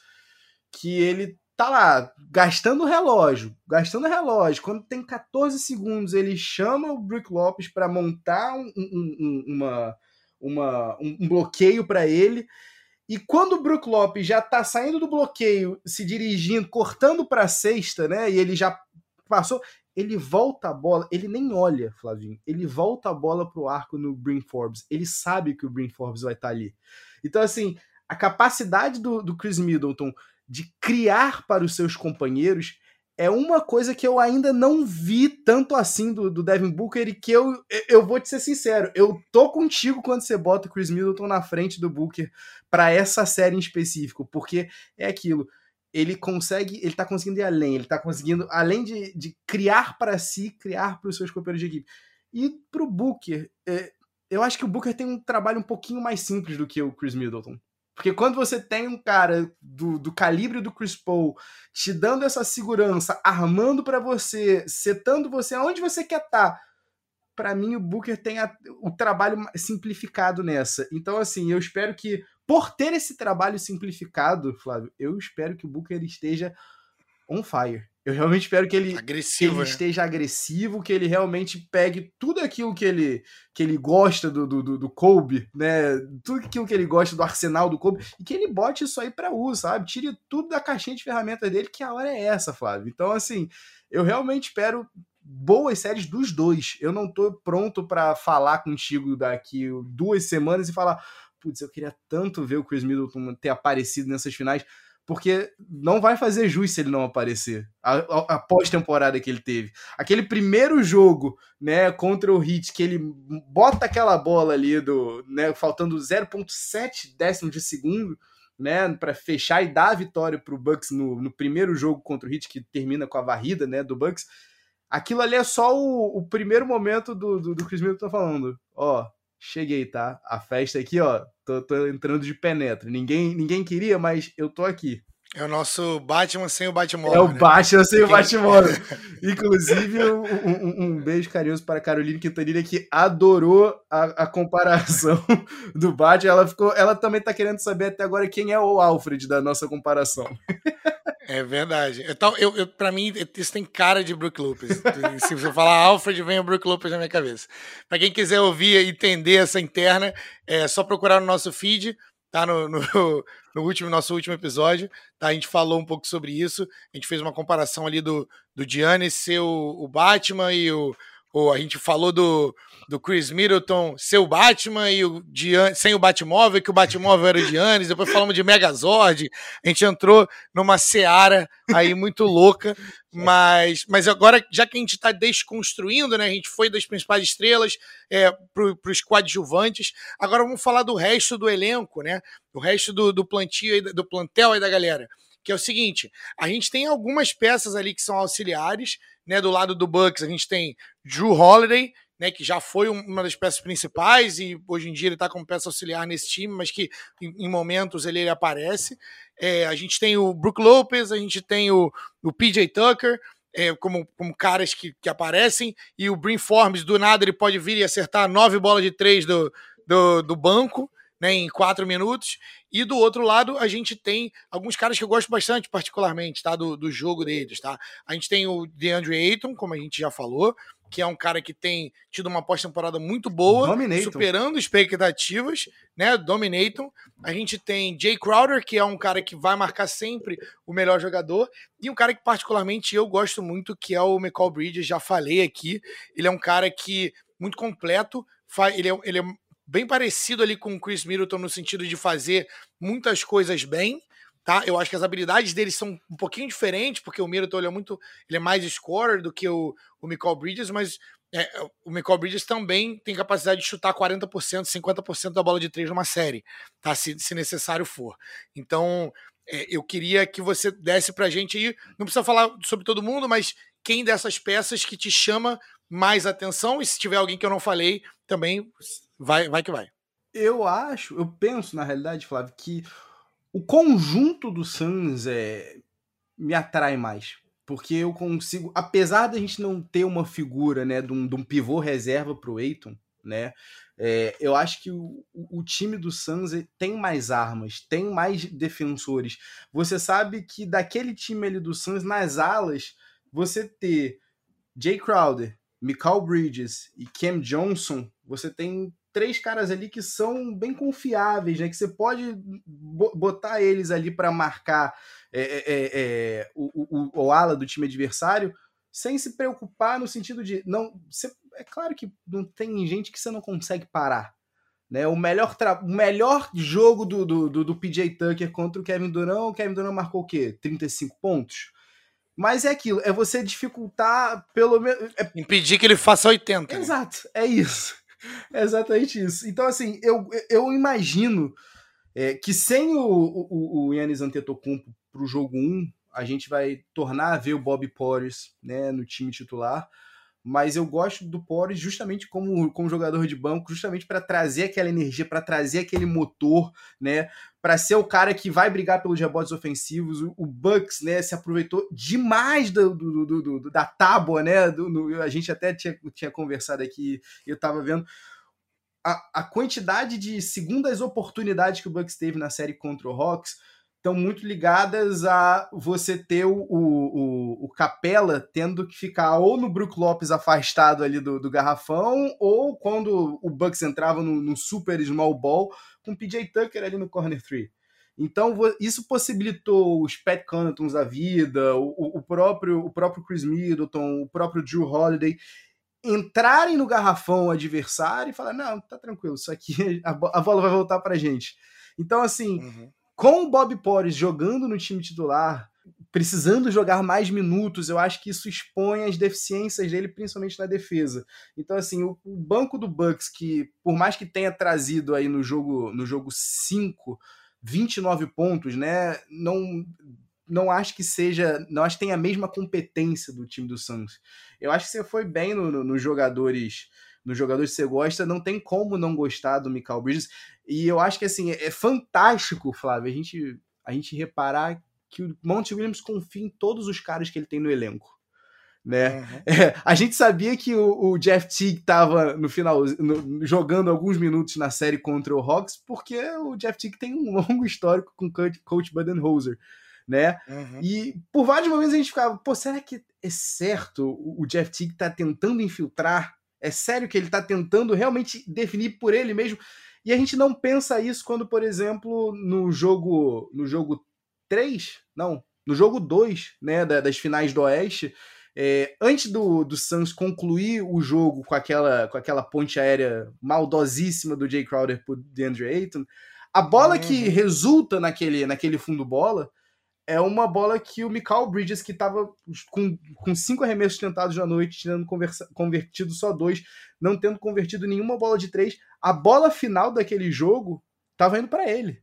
Speaker 2: que ele tá lá gastando relógio, gastando relógio. Quando tem 14 segundos, ele chama o Brook Lopes para montar um, um, um, uma, uma, um bloqueio para ele e quando o Brook Lopes já tá saindo do bloqueio, se dirigindo, cortando para a sexta, né? E ele já passou, ele volta a bola, ele nem olha, Flavinho. Ele volta a bola pro arco no Brin Forbes. Ele sabe que o Brin Forbes vai estar tá ali. Então, assim, a capacidade do, do Chris Middleton de criar para os seus companheiros é uma coisa que eu ainda não vi tanto assim do, do Devin Booker e que eu, eu vou te ser sincero, eu tô contigo quando você bota o Chris Middleton na frente do Booker para essa série em específico, porque é aquilo, ele consegue, ele tá conseguindo ir além, ele tá conseguindo, além de, de criar para si, criar para os seus companheiros de equipe. E pro Booker, é, eu acho que o Booker tem um trabalho um pouquinho mais simples do que o Chris Middleton. Porque quando você tem um cara do, do calibre do Chris Paul te dando essa segurança, armando para você, setando você aonde você quer estar, tá, para mim o Booker tem a, o trabalho simplificado nessa. Então, assim, eu espero que, por ter esse trabalho simplificado, Flávio, eu espero que o Booker esteja on fire. Eu realmente espero que ele, que ele né? esteja agressivo, que ele realmente pegue tudo aquilo que ele, que ele gosta do, do, do Kobe, né? Tudo aquilo que ele gosta do arsenal do Kobe, e que ele bote isso aí para uso, sabe? Tire tudo da caixinha de ferramentas dele, que a hora é essa, Flávio. Então, assim, eu realmente espero boas séries dos dois. Eu não tô pronto para falar contigo daqui duas semanas e falar, putz, eu queria tanto ver o Chris Middleton ter aparecido nessas finais porque não vai fazer jus se ele não aparecer. A, a, a pós-temporada que ele teve. Aquele primeiro jogo, né, contra o Heat, que ele bota aquela bola ali do, né, faltando 0.7 décimos de segundo, né, para fechar e dar a vitória para o Bucks no, no, primeiro jogo contra o Heat, que termina com a varrida, né, do Bucks. Aquilo ali é só o, o primeiro momento do, do, do Chris Middleton falando, ó, cheguei, tá? A festa aqui, ó, tô, tô entrando de penetra. Ninguém, ninguém queria, mas eu tô aqui.
Speaker 1: É o nosso Batman sem o Batmóvel.
Speaker 2: É o né? Batman sem o Batmóvel. Inclusive, um, um, um, beijo carinhoso para a Caroline Quintanilha, que adorou a, a, comparação do Batman. Ela, ficou, ela também está querendo saber até agora quem é o Alfred da nossa comparação.
Speaker 1: É verdade. Então, eu, eu, pra mim, isso tem cara de Brook Lopez. Se você falar Alfred, vem o Brook Lopez na minha cabeça. Para quem quiser ouvir e entender essa interna, é só procurar no nosso feed, tá? No, no, no, último, nosso último episódio, tá? A gente falou um pouco sobre isso. A gente fez uma comparação ali do, do Giannis ser o, o Batman e o, ou a gente falou do, do Chris Middleton ser o Batman e o Gian, sem o Batmóvel, que o Batmóvel era o Giannis, depois falamos de Megazord, a gente entrou numa seara aí muito louca, mas, mas agora, já que a gente está desconstruindo, né, a gente foi das principais estrelas é, para os coadjuvantes, agora vamos falar do resto do elenco, né, o resto do, do plantio, do plantel aí da galera que é o seguinte: a gente tem algumas peças ali que são auxiliares, né? Do lado do Bucks, a gente tem Drew Holiday, né, que já foi uma das peças principais e hoje em dia ele está como peça auxiliar nesse time, mas que em, em momentos ele, ele aparece. É, a gente tem o Brook Lopez, a gente tem o, o PJ Tucker, é, como, como caras que, que aparecem, e o Brin Forms, do nada, ele pode vir e acertar nove bolas de três do, do, do banco, né, em quatro minutos. E do outro lado, a gente tem alguns caras que eu gosto bastante, particularmente, tá? Do, do jogo deles, tá? A gente tem o DeAndre Ayton, como a gente já falou, que é um cara que tem tido uma pós-temporada muito boa, Dominaton. superando expectativas, né? Dominaton. A gente tem Jay Crowder, que é um cara que vai marcar sempre o melhor jogador, e um cara que particularmente eu gosto muito, que é o McCall Bridges, já falei aqui. Ele é um cara que muito completo, ele é, ele é bem parecido ali com o Chris Middleton no sentido de fazer muitas coisas bem, tá? Eu acho que as habilidades dele são um pouquinho diferentes, porque o Middleton é muito, ele é mais scorer do que o, o Michael Bridges, mas é, o Michael Bridges também tem capacidade de chutar 40%, 50% da bola de três numa série, tá? Se, se necessário for. Então, é, eu queria que você desse pra gente aí, não precisa falar sobre todo mundo, mas quem dessas peças que te chama mais atenção, e se tiver alguém que eu não falei, também vai, vai que vai.
Speaker 2: Eu acho, eu penso na realidade, Flávio, que o conjunto do Suns é, me atrai mais. Porque eu consigo, apesar da gente não ter uma figura né, de, um, de um pivô reserva para o Eiton, né? É, eu acho que o, o, time do Suns tem mais armas, tem mais defensores. Você sabe que daquele time ali do Suns, nas alas, você ter Jay Crowder, Michael Bridges e Cam Johnson, você tem três caras ali que são bem confiáveis, né? Que você pode botar eles ali para marcar é, é, é, é, o, o, o, ala do time adversário sem se preocupar no sentido de não. Você, é claro que não tem gente que você não consegue parar. Né, o, melhor o melhor jogo do, do, do, do PJ Tucker contra o Kevin Durant, o Kevin Durant marcou o quê? 35 pontos? Mas é aquilo, é você dificultar pelo menos. É...
Speaker 1: Impedir que ele faça 80.
Speaker 2: Né? Exato, né? é isso. É exatamente isso. Então, assim, eu, eu imagino é, que sem o, o, o Yannis Antetokounmpo para o jogo 1, a gente vai tornar a ver o Bob Porres né, no time titular mas eu gosto do Porres justamente como, como jogador de banco, justamente para trazer aquela energia, para trazer aquele motor, né? Para ser o cara que vai brigar pelos rebotes ofensivos. O, Bucks, né, se aproveitou demais do, do, do, do da tábua, né? Do, a gente até tinha, tinha conversado aqui, eu estava vendo. A, a quantidade de segundas oportunidades que o Bucks teve na série contra o Hawks estão muito ligadas a você ter o, o, o, Capela tendo que ficar ou no Brook Lopes afastado ali do, do garrafão, ou quando o Bucks entrava no, no super small ball com o PJ Tucker ali no corner 3. Então isso possibilitou os Pat Connaughtons da vida, o, o, próprio, o próprio Chris Middleton, o próprio Drew Holiday entrarem no garrafão adversário e falar não, tá tranquilo, isso aqui a, a bola vai voltar pra gente. Então assim, uhum com o Bob Porres jogando no time titular, precisando jogar mais minutos, eu acho que isso expõe as deficiências dele, principalmente na defesa. Então, assim, o, o banco do Bucks, que por mais que tenha trazido aí no jogo no jogo 5, 29 pontos, né? Não não acho que seja, não acho que tenha a mesma competência do time do Suns. Eu acho que você foi bem nos no, no jogadores nos jogadores que você gosta, não tem como não gostar do Michael Bridges. E eu acho que assim, é, fantástico, Flávio, a gente, a gente reparar que o Monte Williams confia em todos os caras que ele tem no elenco. Né? Uhum. É, a gente sabia que o, o Jeff Teague estava no final no, jogando alguns minutos na série contra o Hawks, porque o Jeff Teague tem um longo histórico com o coach, coach Budenholzer. Né? Uhum. E por vários momentos a gente ficava, pô, será que é certo o Jeff Teague tá tentando infiltrar é sério que ele está tentando realmente definir por ele mesmo. E a gente não pensa isso quando, por exemplo, no jogo no jogo 3, não, no jogo 2, né, das finais do Oeste, é, antes do, do Suns concluir o jogo com aquela, com aquela ponte aérea maldosíssima do Jay Crowder por DeAndre Ayton, a bola uhum. que resulta naquele, naquele fundo bola é uma bola que o Michael Bridges, que estava com, com cinco arremessos tentados na noite, tendo convertido só dois, não tendo convertido nenhuma bola de três, a bola final daquele jogo estava indo para ele.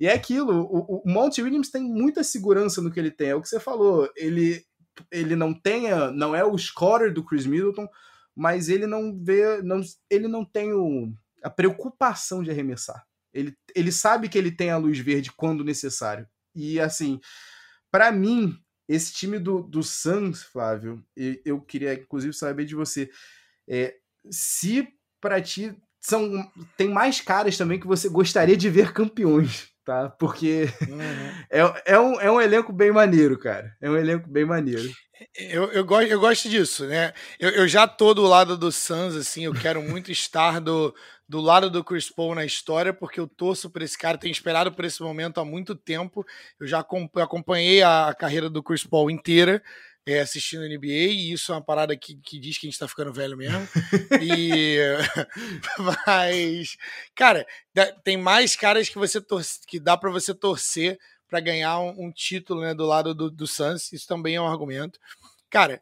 Speaker 2: E é aquilo, o, o Monty Williams tem muita segurança no que ele tem, é o que você falou, ele, ele não tem, a, não é o scorer do Chris Middleton, mas ele não vê, não, ele não tem o, a preocupação de arremessar. Ele, ele sabe que ele tem a luz verde quando necessário. E assim, para mim, esse time do, do Suns, Flávio, eu queria inclusive saber de você, é, se para ti são tem mais caras também que você gostaria de ver campeões, tá? Porque uhum. é, é, um, é um elenco bem maneiro, cara. É um elenco bem maneiro.
Speaker 1: Eu, eu, gosto, eu gosto disso, né? Eu, eu já tô do lado do Suns, assim, eu quero muito estar do, do lado do Chris Paul na história, porque eu torço por esse cara, tenho esperado por esse momento há muito tempo. Eu já acompanhei a carreira do Chris Paul inteira é, assistindo NBA, e isso é uma parada que, que diz que a gente tá ficando velho mesmo. e mas, cara, tem mais caras que você torce, que dá para você torcer para ganhar um, um, título, né, do lado do, do Suns. Isso também é um argumento. Cara,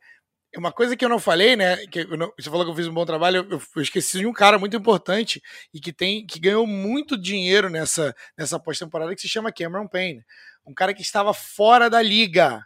Speaker 1: uma coisa que eu não falei, né? Que não, você falou que eu fiz um bom trabalho, eu, eu, esqueci de um cara muito importante e que tem que ganhou muito dinheiro nessa, nessa pós-temporada que se chama Cameron Payne. Um cara que estava fora da liga.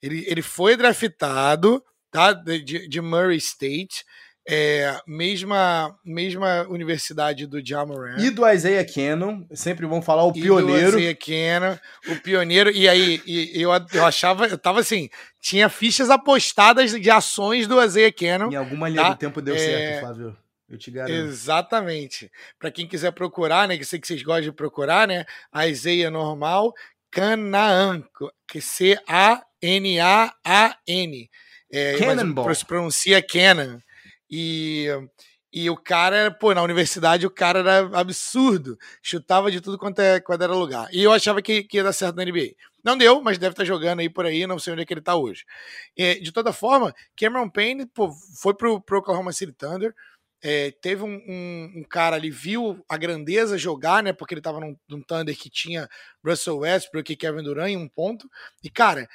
Speaker 1: Ele, ele foi draftado tá, de, de Murray State, é, mesma, mesma universidade do Jamoran.
Speaker 2: E do Isaiah Cannon, sempre vão falar o pioneiro. do
Speaker 1: Isaiah Cannon, o pioneiro. E aí, e, eu, eu achava, eu tava assim, tinha fichas apostadas de ações do Isaiah Cannon.
Speaker 2: Em alguma linha tá? do tempo deu é... certo, Flávio. Eu te garanto.
Speaker 1: Exatamente. Para quem quiser procurar, né, que sei que vocês gostam de procurar, né, a Isaiah normal, Canaan, que C-A N-A-A-N. É, Cannonball. Se pronuncia Canon. E, e o cara, pô, na universidade o cara era absurdo. Chutava de tudo quanto, é, quanto era lugar. E eu achava que, que ia dar certo na NBA. Não deu, mas deve estar jogando aí por aí, não sei onde é que ele está hoje. E, de toda forma, Cameron Payne pô, foi pro, pro Oklahoma City Thunder. É, teve um, um, um, cara ali, viu a grandeza jogar, né? Porque ele estava num, num Thunder que tinha Russell Westbrook e Kevin Durant em um ponto. E, cara,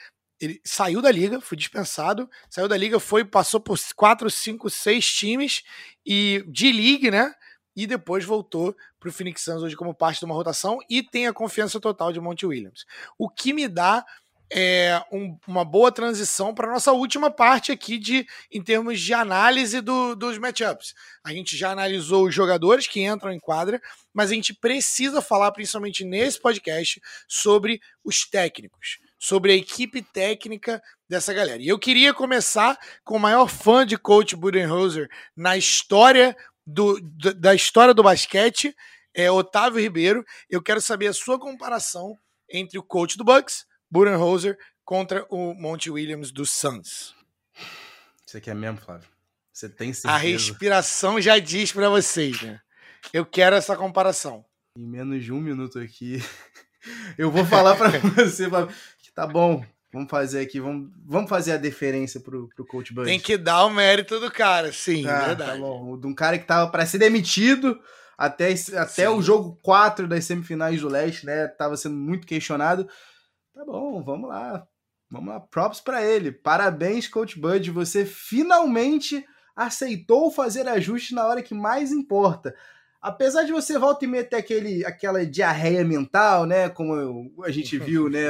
Speaker 1: ele saiu da liga, foi dispensado, saiu da liga, foi, passou por quatro, cinco, seis times e de league, né? E depois voltou para o Phoenix Suns hoje como parte de uma rotação e tem a confiança total de Monte Williams. O que me dá é, um, uma boa transição para nossa última parte aqui de em termos de análise do, dos matchups. A gente já analisou os jogadores que entram em quadra, mas a gente precisa falar, principalmente nesse podcast, sobre os técnicos sobre a equipe técnica dessa galera. E eu queria começar com o maior fã de coach Budenholzer na história do, da história do basquete, é Otávio Ribeiro. Eu quero saber a sua comparação entre o coach do Bucks, Budenholzer, contra o Monte Williams do Suns.
Speaker 2: Você quer mesmo, Flávio? Você tem certeza?
Speaker 1: A respiração já diz para vocês, né? Eu quero essa comparação.
Speaker 2: Em menos de um minuto aqui, eu vou falar para você, tá bom, vamos fazer aqui, vamos, vamos fazer a deferência pro, pro Coach Bud.
Speaker 1: Tem que dar o mérito do cara, sim, ah, verdade.
Speaker 2: Tá bom, de um cara que tava para ser demitido até, até o jogo 4 das semifinais do Leste, né? Tava sendo muito questionado. Tá bom, vamos lá. Vamos lá, props para ele. Parabéns, Coach Bud, você finalmente aceitou fazer ajustes na hora que mais importa apesar de você volta e meia ter aquele, aquela diarreia mental, né? Como a gente viu, né?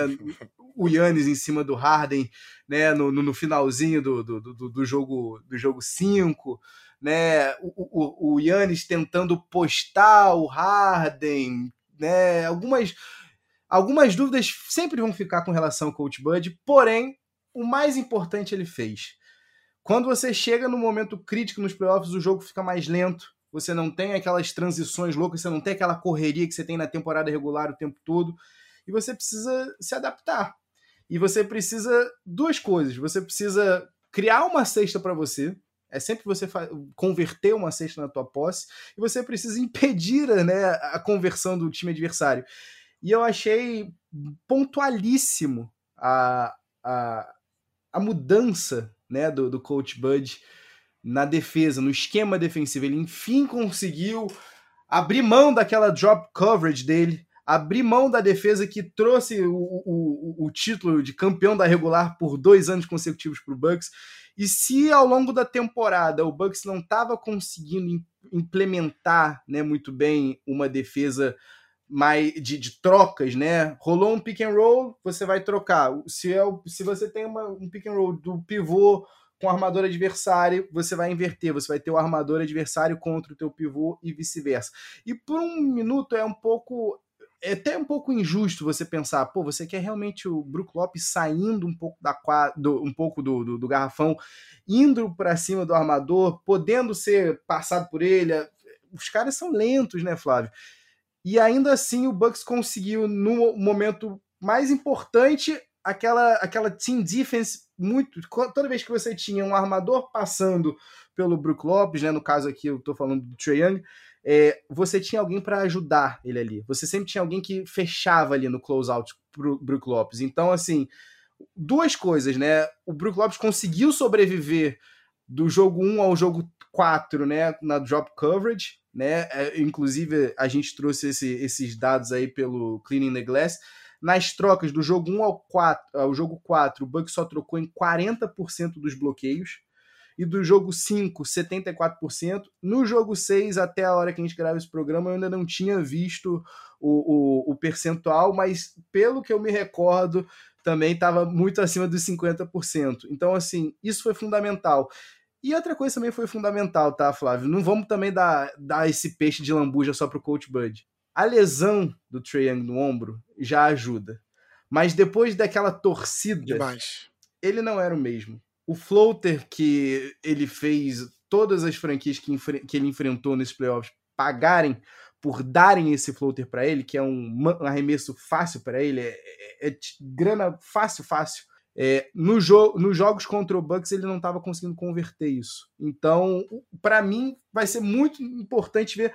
Speaker 2: O Yannis em cima do Harden, né, no, no finalzinho do, do, do, do jogo do jogo 5, né, o, o, o Yannis tentando postar o Harden, né, algumas algumas dúvidas sempre vão ficar com relação ao Coach Bud, porém, o mais importante ele fez. Quando você chega no momento crítico nos playoffs, o jogo fica mais lento, você não tem aquelas transições loucas, você não tem aquela correria que você tem na temporada regular o tempo todo, e você precisa se adaptar. E você precisa duas coisas. Você precisa criar uma cesta para você. É sempre você converter uma cesta na tua posse. E você precisa impedir né, a conversão do time adversário. E eu achei pontualíssimo a, a, a mudança né, do, do coach Bud na defesa, no esquema defensivo. Ele enfim conseguiu abrir mão daquela drop coverage dele, abrir mão da defesa que trouxe o, o, o título de campeão da regular por dois anos consecutivos para o Bucks. E se ao longo da temporada o Bucks não estava conseguindo implementar né, muito bem uma defesa mais de, de, trocas, né? Rolou um pick and roll, você vai trocar. Se, é, se você tem uma, um pick and roll do pivô com o armador adversário, você vai inverter, você vai ter o armador adversário contra o teu pivô e vice-versa. E por um minuto é um pouco é até um pouco injusto você pensar, pô, você quer realmente o Brook Lopes saindo um pouco da do, um pouco do, do, do garrafão, indo para cima do armador, podendo ser passado por ele. Os caras são lentos, né, Flávio? E ainda assim o Bucks conseguiu no momento mais importante aquela aquela team defense muito toda vez que você tinha um armador passando pelo Brook Lopes, né, no caso aqui eu tô falando do Trae Young, é, você tinha alguém para ajudar ele ali. Você sempre tinha alguém que fechava ali no closeout pro Brook Lopes. Então, assim, duas coisas, né? O Brook Lopes conseguiu sobreviver do jogo 1 ao jogo 4, né, na drop coverage, né? É, inclusive, a gente trouxe esse, esses dados aí pelo Cleaning the Glass. Nas trocas do jogo 1 ao, 4, ao jogo 4, o Bucks só trocou em 40% dos bloqueios e do jogo 5, 74%. No jogo 6, até a hora que a gente grava esse programa, eu ainda não tinha visto o, o, o percentual, mas pelo que eu me recordo, também estava muito acima dos 50%. Então, assim, isso foi fundamental. E outra coisa também foi fundamental, tá, Flávio? Não vamos também dar, dar esse peixe de lambuja só pro Coach Bud. A lesão do Trae Young no ombro já ajuda. Mas depois daquela torcida,
Speaker 1: Demais.
Speaker 2: ele não era o mesmo o floater que ele fez, todas as franquias que, que ele enfrentou nesses playoffs pagarem por darem esse floater para ele, que é um, arremesso fácil para ele, é, é, é, grana fácil, fácil. É, no jo nos jogos contra o Bucks ele não estava conseguindo converter isso. Então, para mim, vai ser muito importante ver o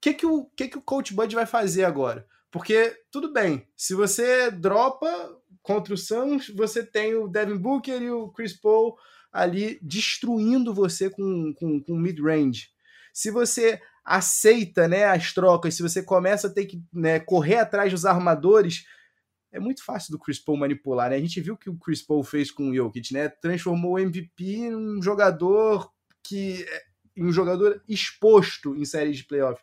Speaker 2: que, que, o, que, que o Coach Bud vai fazer agora. Porque, tudo bem, se você dropa contra o Suns, você tem o Devin Booker e o Chris Paul ali destruindo você com, com, com mid-range. Se você aceita né, as trocas, se você começa a ter que né, correr atrás dos armadores, é muito fácil do Chris Paul manipular. Né? A gente viu o que o Chris Paul fez com o Jokic, né? transformou o MVP em um jogador que em um jogador exposto em séries de playoff.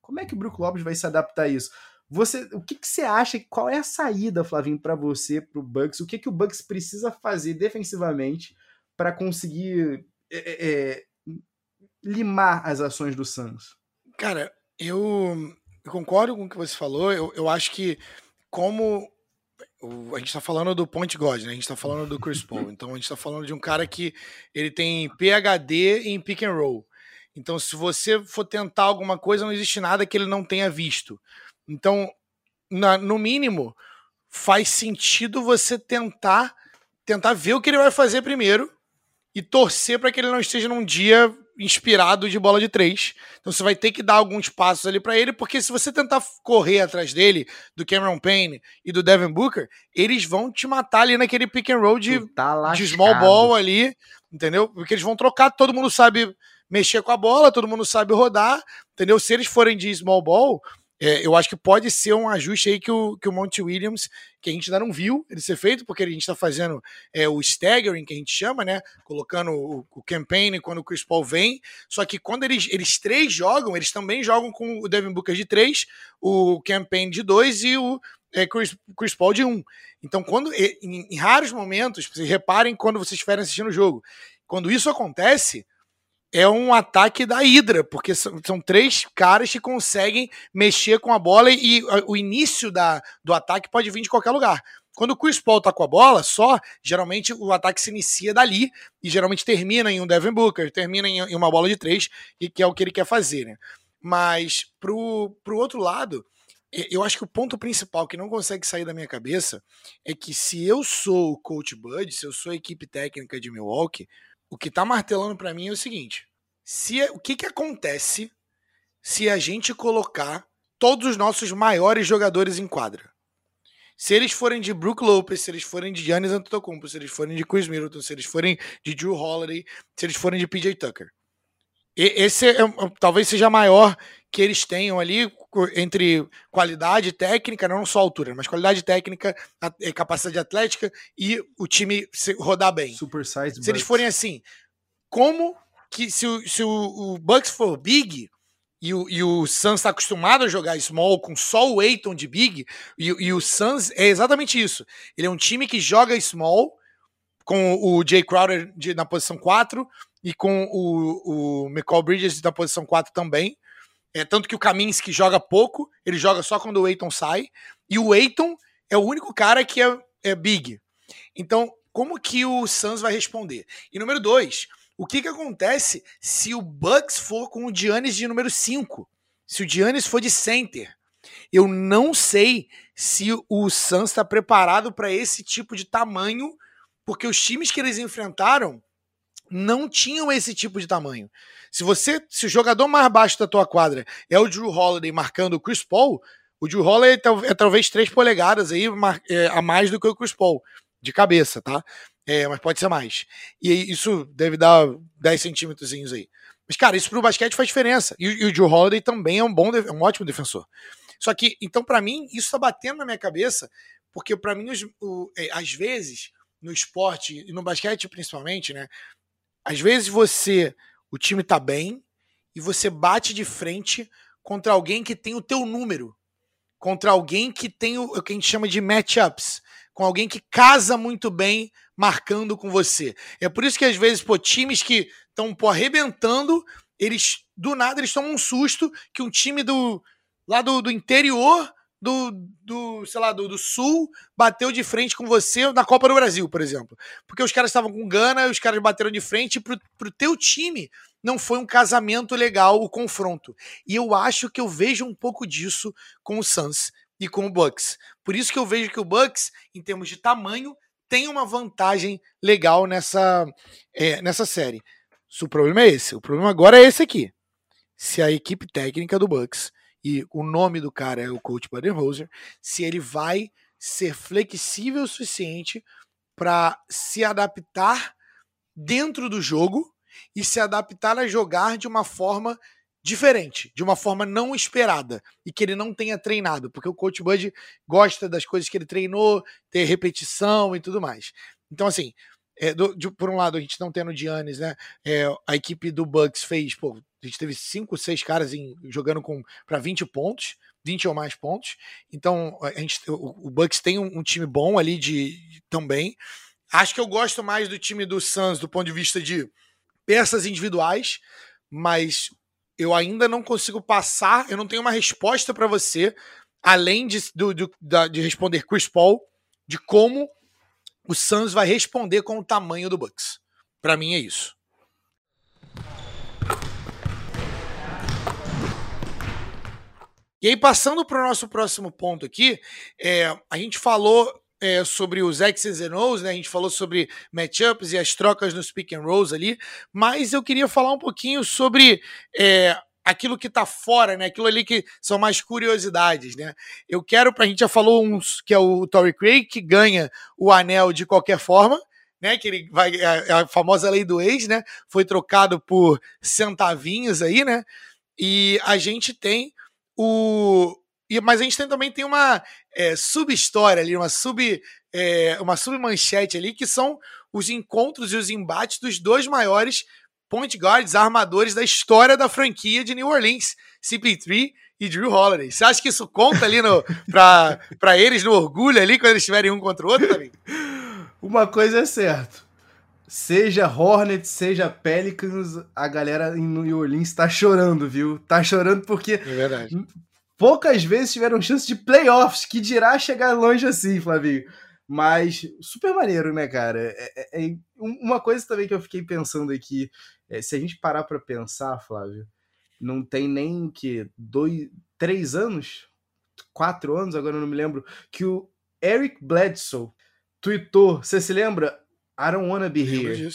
Speaker 2: Como é que o Brook Lopes vai se adaptar a isso? Você, o que, que você acha? Qual é a saída, Flavinho, para você, para o Bucks? O que, que o Bucks precisa fazer defensivamente para conseguir é, é, é, limar as ações do Suns?
Speaker 1: Cara, eu, eu, concordo com o que você falou. Eu, eu acho que como a gente está falando do Point God, né? A gente está falando do Chris Paul. Então a gente está falando de um cara que ele tem PhD em pick and roll. Então, se você for tentar alguma coisa, não existe nada que ele não tenha visto. Então, na, no mínimo, faz sentido você tentar tentar ver o que ele vai fazer primeiro e torcer para que ele não esteja num dia inspirado de bola de três. Então você vai ter que dar alguns passos ali para ele, porque se você tentar correr atrás dele, do Cameron Payne e do Devin Booker, eles vão te matar ali naquele pick and roll de,
Speaker 2: tá
Speaker 1: de small ball ali, entendeu? Porque eles vão trocar, todo mundo sabe mexer com a bola, todo mundo sabe rodar, entendeu? Se eles forem de small ball, é, eu acho que pode ser um ajuste aí que o, que o Monty Williams, que a gente ainda não viu ele ser feito, porque a gente está fazendo é, o staggering, que a gente chama, né? Colocando o, o campaign quando o Chris Paul vem. Só que quando eles, eles três jogam, eles também jogam com o Devin Booker de três, o campaign de dois e o é, Chris, Chris Paul de um. Então, quando em, em raros momentos, reparem quando vocês estiverem assistindo o jogo, quando isso acontece é um ataque da Hydra, porque são, são, três caras que conseguem mexer com a bola e, o início da, do ataque pode vir de qualquer lugar. Quando o Chris Paul tá com a bola, só, geralmente o ataque se inicia dali e geralmente termina em um Devin Booker, termina em, em uma bola de três, e que é o que ele quer fazer, né? Mas pro, pro outro lado, eu acho que o ponto principal que não consegue sair da minha cabeça é que se eu sou o coach Bud, se eu sou a equipe técnica de Milwaukee, o que está martelando para mim é o seguinte: se o que, que acontece se a gente colocar todos os nossos maiores jogadores em quadra? Se eles forem de Brook Lopez, se eles forem de Giannis Antetokounmpo, se eles forem de Chris Middleton, se eles forem de Drew Holiday, se eles forem de PJ Tucker. E, esse é, talvez seja maior que eles tenham ali entre qualidade técnica, não só altura, mas qualidade técnica, capacidade atlética e o time rodar bem.
Speaker 2: Super size
Speaker 1: Se eles forem assim, como que se o, se o, o Bucks for big e o, e o Suns está acostumado a jogar small com só o Aiton de big, e, e o Suns é exatamente isso. Ele é um time que joga small com o Jay Crowder de, na posição 4 e com o, o McCall Bridges na posição 4 também. É, tanto que o Kaminsky joga pouco, ele joga só quando o Eiton sai. E o Eiton é o único cara que é, é big. Então, como que o Suns vai responder? E número dois, o que, que acontece se o Bucks for com o Giannis de número 5? Se o Giannis for de center? Eu não sei se o Suns está preparado para esse tipo de tamanho, porque os times que eles enfrentaram não tinham esse tipo de tamanho. Se você, se o jogador mais baixo da tua quadra é o Drew Holiday marcando o Chris Paul, o Drew Holiday é, é talvez 3 polegadas aí é, a mais do que o Chris Paul, de cabeça, tá? É, mas pode ser mais. E isso deve dar 10 centímetros aí. Mas, cara, isso pro basquete faz diferença. E, e o Drew Holiday também é um bom, é um ótimo defensor. Só que, então, para mim, isso tá batendo na minha cabeça, porque para mim, os, o, é, às vezes, no esporte e no basquete principalmente, né? Às vezes você, o time tá bem e você bate de frente contra alguém que tem o teu número, contra alguém que tem o, o que a gente chama de matchups, com alguém que casa muito bem marcando com você. É por isso que às vezes, pô, times que estão arrebentando, eles do nada eles tomam um susto que um time do lá do, do interior do, do, sei lá, do, do, Sul bateu de frente com você na Copa do Brasil, por exemplo. Porque os caras estavam com gana, os caras bateram de frente e pro, pro teu time não foi um casamento legal o confronto. E eu acho que eu vejo um pouco disso com o Suns e com o Bucks. Por isso que eu vejo que o Bucks, em termos de tamanho, tem uma vantagem legal nessa, é, nessa série. O problema é esse. O problema agora é esse aqui. Se a equipe técnica do Bucks e o nome do cara é o coach Budenholzer, se ele vai ser flexível o suficiente para se adaptar dentro do jogo e se adaptar a jogar de uma forma diferente, de uma forma não esperada e que ele não tenha treinado, porque o coach Bud gosta das coisas que ele treinou, ter repetição e tudo mais. Então, assim, é, do, de, por um lado, a gente não tendo o Giannis, né? É, a equipe do Bucks fez, pô, a gente teve cinco, seis caras em, jogando com para 20 pontos, 20 ou mais pontos. Então, a gente, o, o Bucks tem um, um, time bom ali de, de, também. Acho que eu gosto mais do time do Suns do ponto de vista de peças individuais, mas eu ainda não consigo passar, eu não tenho uma resposta para você, além de, do, do, de responder Chris Paul, de como o Suns vai responder com o tamanho do Bucks. Para mim é isso. E aí, passando para o nosso próximo ponto aqui, é, a gente falou é, sobre os X's and O's, né? A gente falou sobre matchups e as trocas nos pick and rolls ali, mas eu queria falar um pouquinho sobre é, aquilo que está fora, né? Aquilo ali que são mais curiosidades, né? Eu quero, a gente já falou uns que é o Torrey Craig, que ganha o anel de qualquer forma, né? Que ele vai. É a, a famosa lei do ex, né? Foi trocado por centavinhos aí, né? E a gente tem o. E, mas a gente tem, também tem uma é, sub-história ali, uma sub é, uma submanchete ali, que são os encontros e os embates dos dois maiores point guards, armadores da história da franquia de New Orleans, CP3 e Drew Holiday. Você acha que isso conta ali pra eles no orgulho ali, quando eles estiverem um contra o outro também?
Speaker 2: Uma coisa é certa. Seja Hornets, seja Pelicans, a galera em New Orleans tá chorando, viu? Tá chorando porque
Speaker 1: é
Speaker 2: poucas vezes tiveram chance de playoffs, que dirá chegar longe assim, Flavinho. Mas super maneiro, né, cara? É, é, é uma coisa também que eu fiquei pensando aqui, é, se a gente parar para pensar, Flávio, não tem nem que dois, três anos, quatro anos, agora eu não me lembro, que o Eric Bledsoe tweetou, você se lembra? I don't wanna be here.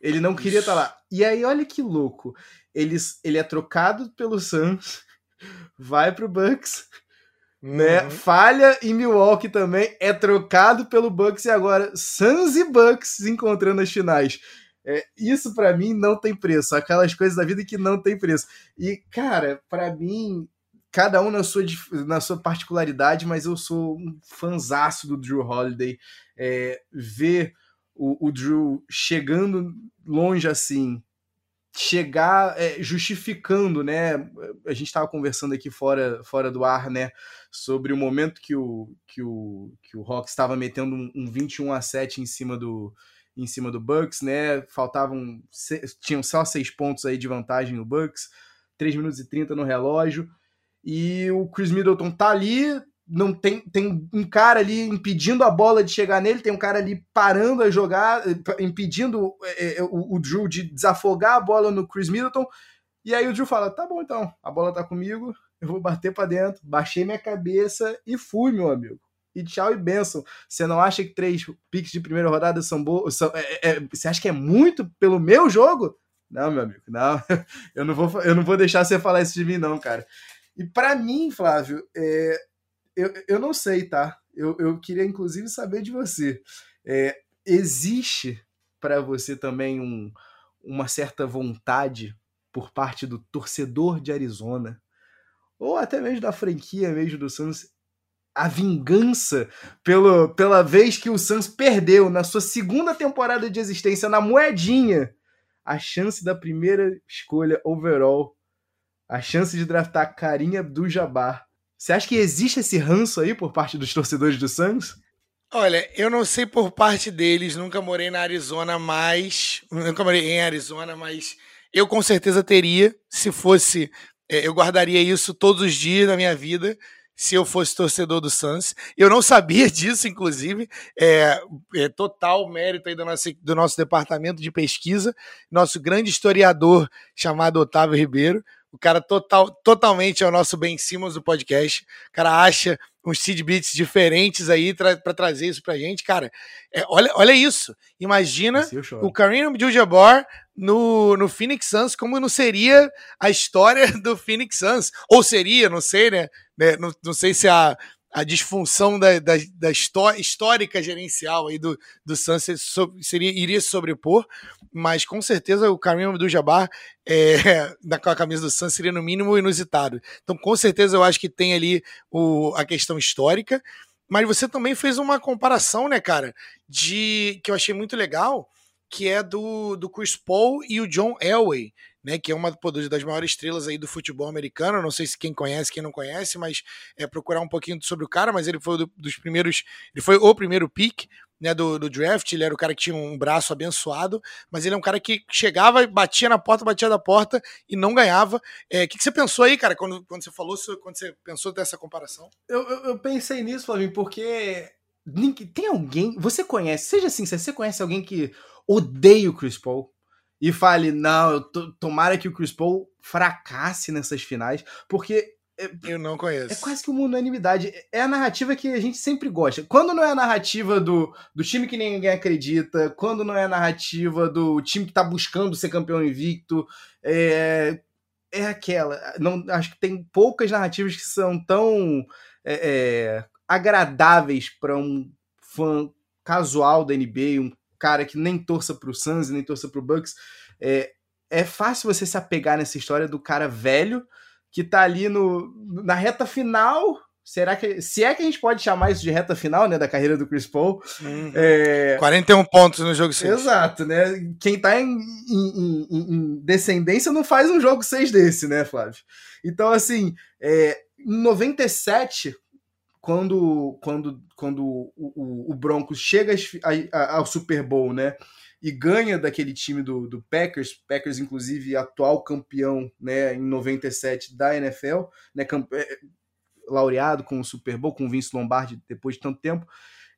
Speaker 2: Ele não queria estar tá lá. E aí, olha que louco. Ele, ele é trocado pelo Suns, vai pro Bucks, né? Uhum. Falha em Milwaukee também, é trocado pelo Bucks e agora Suns e Bucks se encontrando nas finais. É, isso para mim não tem preço, aquelas coisas da vida que não tem preço. E cara, para mim, cada um na sua, na sua particularidade, mas eu sou um fanzaço do Drew Holiday. É, ver o, o Drew chegando longe assim, chegar é, justificando, né? A gente estava conversando aqui fora, fora do ar, né? Sobre o momento que o, que o, que o Hawks estava metendo um, um 21 a 7 em cima do em cima do Bucks, né? Faltavam tinham só seis pontos aí de vantagem no Bucks. 3 minutos e 30 no relógio. E o Chris Middleton tá ali, não tem, tem um cara ali impedindo a bola de chegar nele, tem um cara ali parando a jogar, impedindo é, é, o, o, Drew de desafogar a bola no Chris Middleton. E aí o Drew fala: tá bom então, a bola tá comigo, eu vou bater para dentro. Baixei minha cabeça e fui, meu amigo. E tchau e benção. Você não acha que três picks de primeira rodada são bons? É, é, você acha que é muito pelo meu jogo? Não, meu amigo, não. Eu não vou, eu não vou deixar você falar isso de mim, não, cara. E para mim, Flávio, é, eu, eu não sei, tá? Eu, eu queria inclusive saber de você. É, existe para você também um, uma certa vontade por parte do torcedor de Arizona, ou até mesmo da franquia mesmo do Suns, a vingança pelo, pela vez que o Suns perdeu na sua segunda temporada de existência na moedinha a chance da primeira escolha overall, a chance de draftar Karim Abdul-Jabbar você acha que existe esse ranço aí por parte dos torcedores do Suns?
Speaker 1: Olha, eu não sei por parte deles, nunca morei na Arizona, mas. Nunca morei em Arizona, mas eu com certeza teria, se fosse. É, eu guardaria isso todos os dias da minha vida, se eu fosse torcedor do Suns. Eu não sabia disso, inclusive. É, é total mérito aí do nosso, do nosso departamento de pesquisa, nosso grande historiador chamado Otávio Ribeiro. O cara total, totalmente é o nosso Ben Simmons do podcast. O cara acha uns seed beats diferentes aí para trazer isso pra gente. Cara, é, olha, olha isso. Imagina o Kareem Abdul-Jabbar no, no Phoenix Suns, como não seria a história do Phoenix Suns. Ou seria, não sei, né? né não, não sei se a, a disfunção da, da, da histórica gerencial aí do, do Sunset seria, iria se sobrepor, mas com certeza o caminho do Jabbar é, com a camisa do Suns seria no mínimo inusitado. Então, com certeza, eu acho que tem ali o, a questão histórica, mas você também fez uma comparação, né, cara, de que eu achei muito legal, que é do, do Chris Paul e o John Elway né, que é uma das maiores estrelas aí do futebol americano. Não sei se quem conhece, quem não conhece, mas é procurar um pouquinho sobre o cara. Mas ele foi do, dos primeiros, ele foi o primeiro pick né, do, do, draft. Ele era o cara que tinha um braço abençoado, mas ele é um cara que chegava, batia na porta, batia da porta e não ganhava. O é, que, que, você pensou aí, cara, quando, quando você falou, quando você pensou dessa comparação?
Speaker 2: Eu, eu, eu pensei nisso, Flavinho, porque tem alguém, você conhece, seja assim, você conhece alguém que odeia o Chris Paul? E fale, não, eu tomara que o Chris Paul fracasse nessas finais, porque
Speaker 1: é, eu não conheço.
Speaker 2: É quase que uma unanimidade. É a narrativa que a gente sempre gosta. Quando não é a narrativa do, do time que ninguém acredita, quando não é a narrativa do time que tá buscando ser campeão invicto, é, é aquela. Não, acho que tem poucas narrativas que são tão é, é, agradáveis para um fã casual da NBA, um cara que nem torça pro Suns nem torça pro Bucks, é, é fácil você se apegar nessa história do cara velho que tá ali no, na reta final. Será que. Se é que a gente pode chamar isso de reta final, né? Da carreira do Chris Paul.
Speaker 1: Uhum. É... 41 pontos no jogo 6.
Speaker 2: Exato, né? Quem tá em, em, em, em, descendência não faz um jogo 6 desse, né, Flávio? Então, assim, é, em 97, quando, quando, quando o, o, o Broncos chega a, a, ao Super Bowl, né? E ganha daquele time do, do Packers, Packers, inclusive, atual campeão né, em 97 da NFL, né, é, laureado com o Super Bowl, com o Vince Lombardi depois de tanto tempo.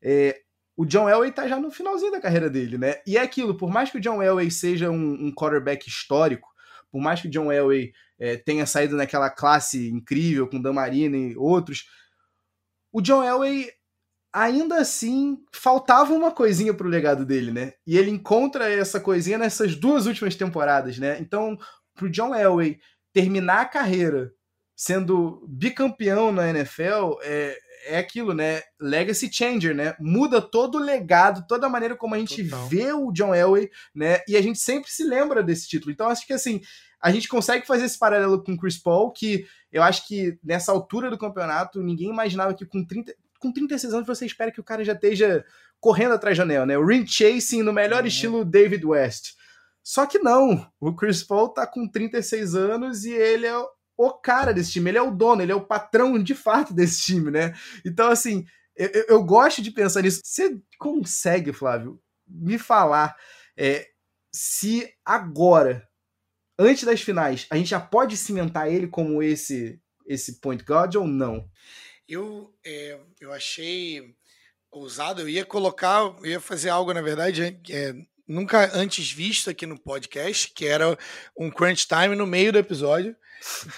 Speaker 2: É, o John Elway tá já no finalzinho da carreira dele, né? E é aquilo, por mais que o John Elway seja um, um quarterback histórico, por mais que o John Elway é, tenha saído naquela classe incrível com Dan Marino e outros, o John Elway ainda assim faltava uma coisinha pro legado dele, né? E ele encontra essa coisinha nessas duas últimas temporadas, né? Então, pro John Elway terminar a carreira sendo bicampeão na NFL é, é aquilo, né? Legacy changer, né? Muda todo o legado, toda a maneira como a gente Total. vê o John Elway, né? E a gente sempre se lembra desse título. Então, acho que assim, a gente consegue fazer esse paralelo com o Chris Paul, que eu acho que nessa altura do campeonato, ninguém imaginava que com, 30, com 36 anos você espera que o cara já esteja correndo atrás da janela, né? O ring chasing no melhor uhum. estilo David West. Só que não, o Chris Paul tá com 36 anos e ele é o cara desse time, ele é o dono, ele é o patrão de fato desse time, né? Então, assim, eu, eu gosto de pensar nisso. Você consegue, Flávio, me falar é, se agora antes das finais, a gente já pode cimentar ele como esse esse point guard ou não?
Speaker 1: Eu, é, eu achei ousado. Eu ia colocar, eu ia fazer algo, na verdade, é, nunca antes visto aqui no podcast, que era um crunch time no meio do episódio.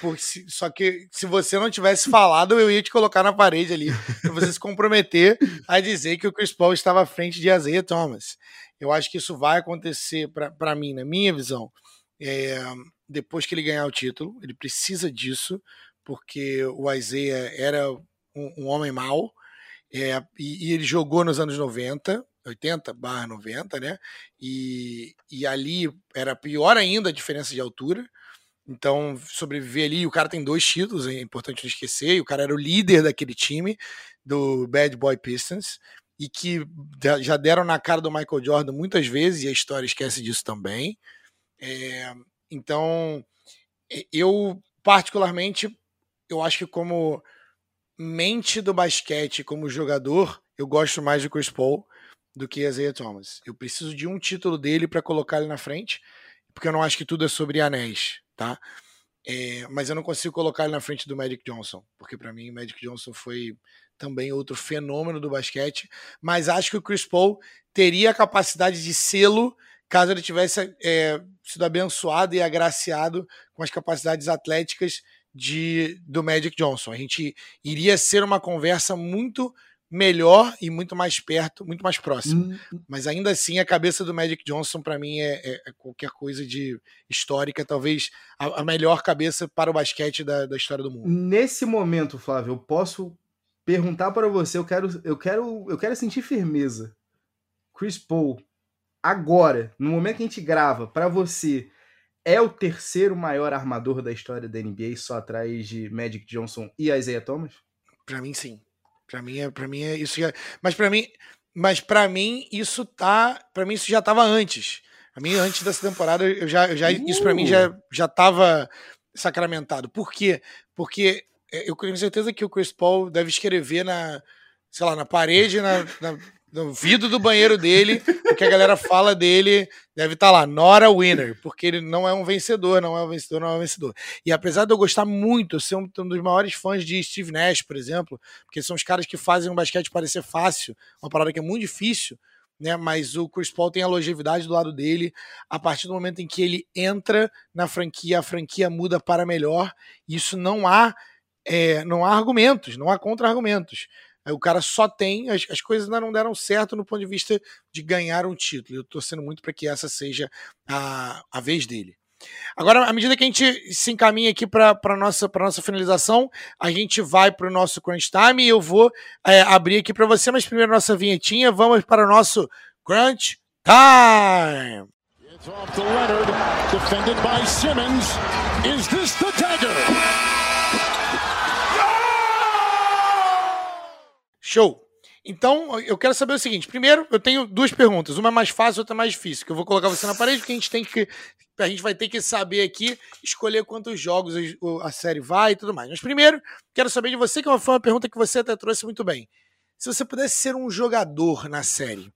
Speaker 1: Porque, só que se você não tivesse falado, eu ia te colocar na parede ali, para você se comprometer a dizer que o Chris Paul estava à frente de Isaiah Thomas. Eu acho que isso vai acontecer para mim, na minha visão, é, depois que ele ganhar o título. Ele precisa disso, porque o Isaiah era um, um homem mau, é, e, e, ele jogou nos anos 90, 80 barra 90, né? E, e ali era pior ainda a diferença de altura. Então, sobreviver ali, o cara tem dois títulos, é importante não esquecer, e o cara era o líder daquele time, do Bad Boy Pistons, e que já deram na cara do Michael Jordan muitas vezes, e a história esquece disso também. É, então, eu, particularmente, eu acho que como mente do basquete, como jogador, eu gosto mais de Chris Paul do que Isaiah Thomas. Eu preciso de um título dele para colocar ele na frente, porque eu não acho que tudo é sobre anéis tá? É, mas eu não consigo colocar ele na frente do Magic Johnson, porque para mim o Magic Johnson foi também outro fenômeno do basquete, mas acho que o Chris Paul teria a capacidade de sê-lo caso ele tivesse é, sido abençoado e agraciado com as capacidades atléticas de, do Magic Johnson. A gente iria ser uma conversa muito melhor e muito mais perto, muito mais próximo. Hum. Mas ainda assim, a cabeça do Magic Johnson, para mim, é, é, é, qualquer coisa de histórica, talvez a, a melhor cabeça para o basquete da, da, história do mundo.
Speaker 2: Nesse momento, Flávio, eu posso perguntar para você, eu quero, eu quero, eu quero sentir firmeza. Chris Paul, agora, no momento que a gente grava, para você, é o terceiro maior armador da história da NBA, só atrás de Magic Johnson e Isaiah Thomas?
Speaker 1: Para mim, sim. Para mim é, para mim é isso já, mas para mim, mas para mim isso tá, para mim isso já estava antes. A mim antes dessa temporada eu já, eu já uh. isso para mim já já estava sacramentado. Por quê? Porque é, eu tenho certeza que o Chris Paul deve escrever na, sei lá, na parede, na, na no vidro do banheiro dele, o que a galera fala dele deve estar tá lá, not a winner, porque ele não é um vencedor, não é um vencedor, não é um vencedor. E apesar de eu gostar muito, ser um, um dos maiores fãs de Steve Nash, por exemplo, porque são os caras que fazem o basquete parecer fácil, uma parada que é muito difícil, né? Mas o Chris Paul tem a longevidade do lado dele. A partir do momento em que ele entra na franquia, a franquia muda para melhor. Isso não há, é, não há argumentos, não há contra-argumentos. O cara só tem, as, as coisas ainda não deram certo no ponto de vista de ganhar um título. Eu estou torcendo muito para que essa seja a, a vez dele. Agora, à medida que a gente se encaminha aqui para a nossa, nossa finalização, a gente vai para o nosso Crunch Time e eu vou é, abrir aqui para você, mas primeiro nossa vinhetinha, vamos para o nosso Crunch Time! It's off to Leonard, defended by Simmons. Is this the dagger? Show! Então, eu quero saber o seguinte. Primeiro, eu tenho duas perguntas. Uma é mais fácil, outra é mais difícil. Que eu vou colocar você na parede, porque a gente tem que. A gente vai ter que saber aqui, escolher quantos jogos a série vai e tudo mais. Mas primeiro, quero saber de você, que foi uma pergunta que você até trouxe muito bem. Se você pudesse ser um jogador na série,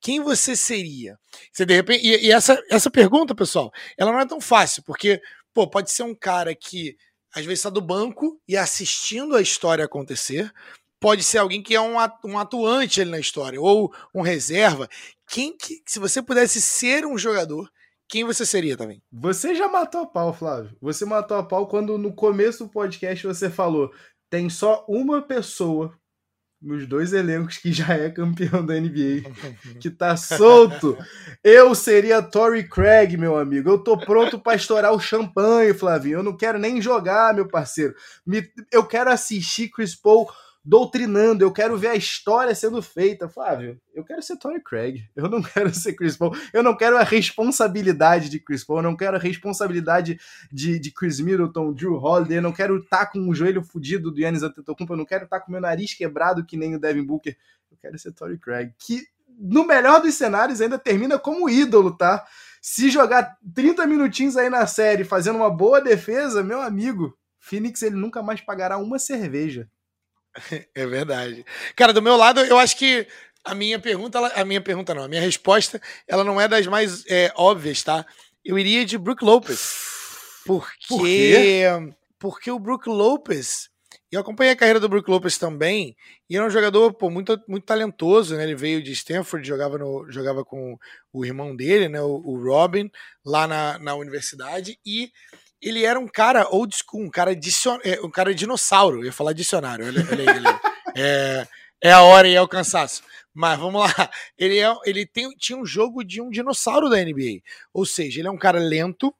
Speaker 1: quem você seria? Você de repente. E, e essa, essa pergunta, pessoal, ela não é tão fácil, porque, pô, pode ser um cara que às vezes está do banco e assistindo a história acontecer pode ser alguém que é um, atuante ali na história, ou um reserva. Quem que, se você pudesse ser um jogador, quem você seria também?
Speaker 2: Você já matou a pau, Flávio. Você matou a pau quando no começo do podcast você falou: tem só uma pessoa nos dois elencos que já é campeão da NBA, que tá solto. Eu seria Tory Craig, meu amigo. Eu tô pronto para estourar o champanhe, Flavinho. Eu não quero nem jogar, meu parceiro. Eu quero assistir Chris Paul doutrinando, eu quero ver a história sendo feita. Flávio, eu quero ser Tony Craig, eu não quero ser Chris Paul, eu não quero a responsabilidade de Chris Paul, eu não quero a responsabilidade de, de Chris Middleton, Drew Holiday, eu não quero estar com o joelho fudido do Yannis Antetokounmpo, eu não quero estar com o meu nariz quebrado que nem o Devin Booker, eu quero ser Tony Craig, que no melhor dos cenários ainda termina como ídolo, tá? Se jogar 30 minutinhos aí na série fazendo uma boa defesa, meu amigo, Phoenix ele nunca mais pagará uma cerveja.
Speaker 1: É verdade. Cara, do meu lado, eu acho que a minha pergunta, a minha pergunta não, a minha resposta, ela não é das mais é, óbvias, tá? Eu iria de Brook Lopez. Porque, Por quê? porque o Brook Lopez eu acompanhei a carreira do Brook Lopez também, e era um jogador pô, muito, muito talentoso, né? Ele veio de Stanford, jogava, no, jogava com o irmão dele, né? O, o Robin, lá na, na universidade, e ele era um cara old school, um cara, é, um cara dinossauro, eu ia falar dicionário, olha, aí, é, é a hora e é o cansaço. Mas vamos lá, ele, é, ele tem, tinha um jogo de um dinossauro da NBA, ou seja, ele é um cara lento,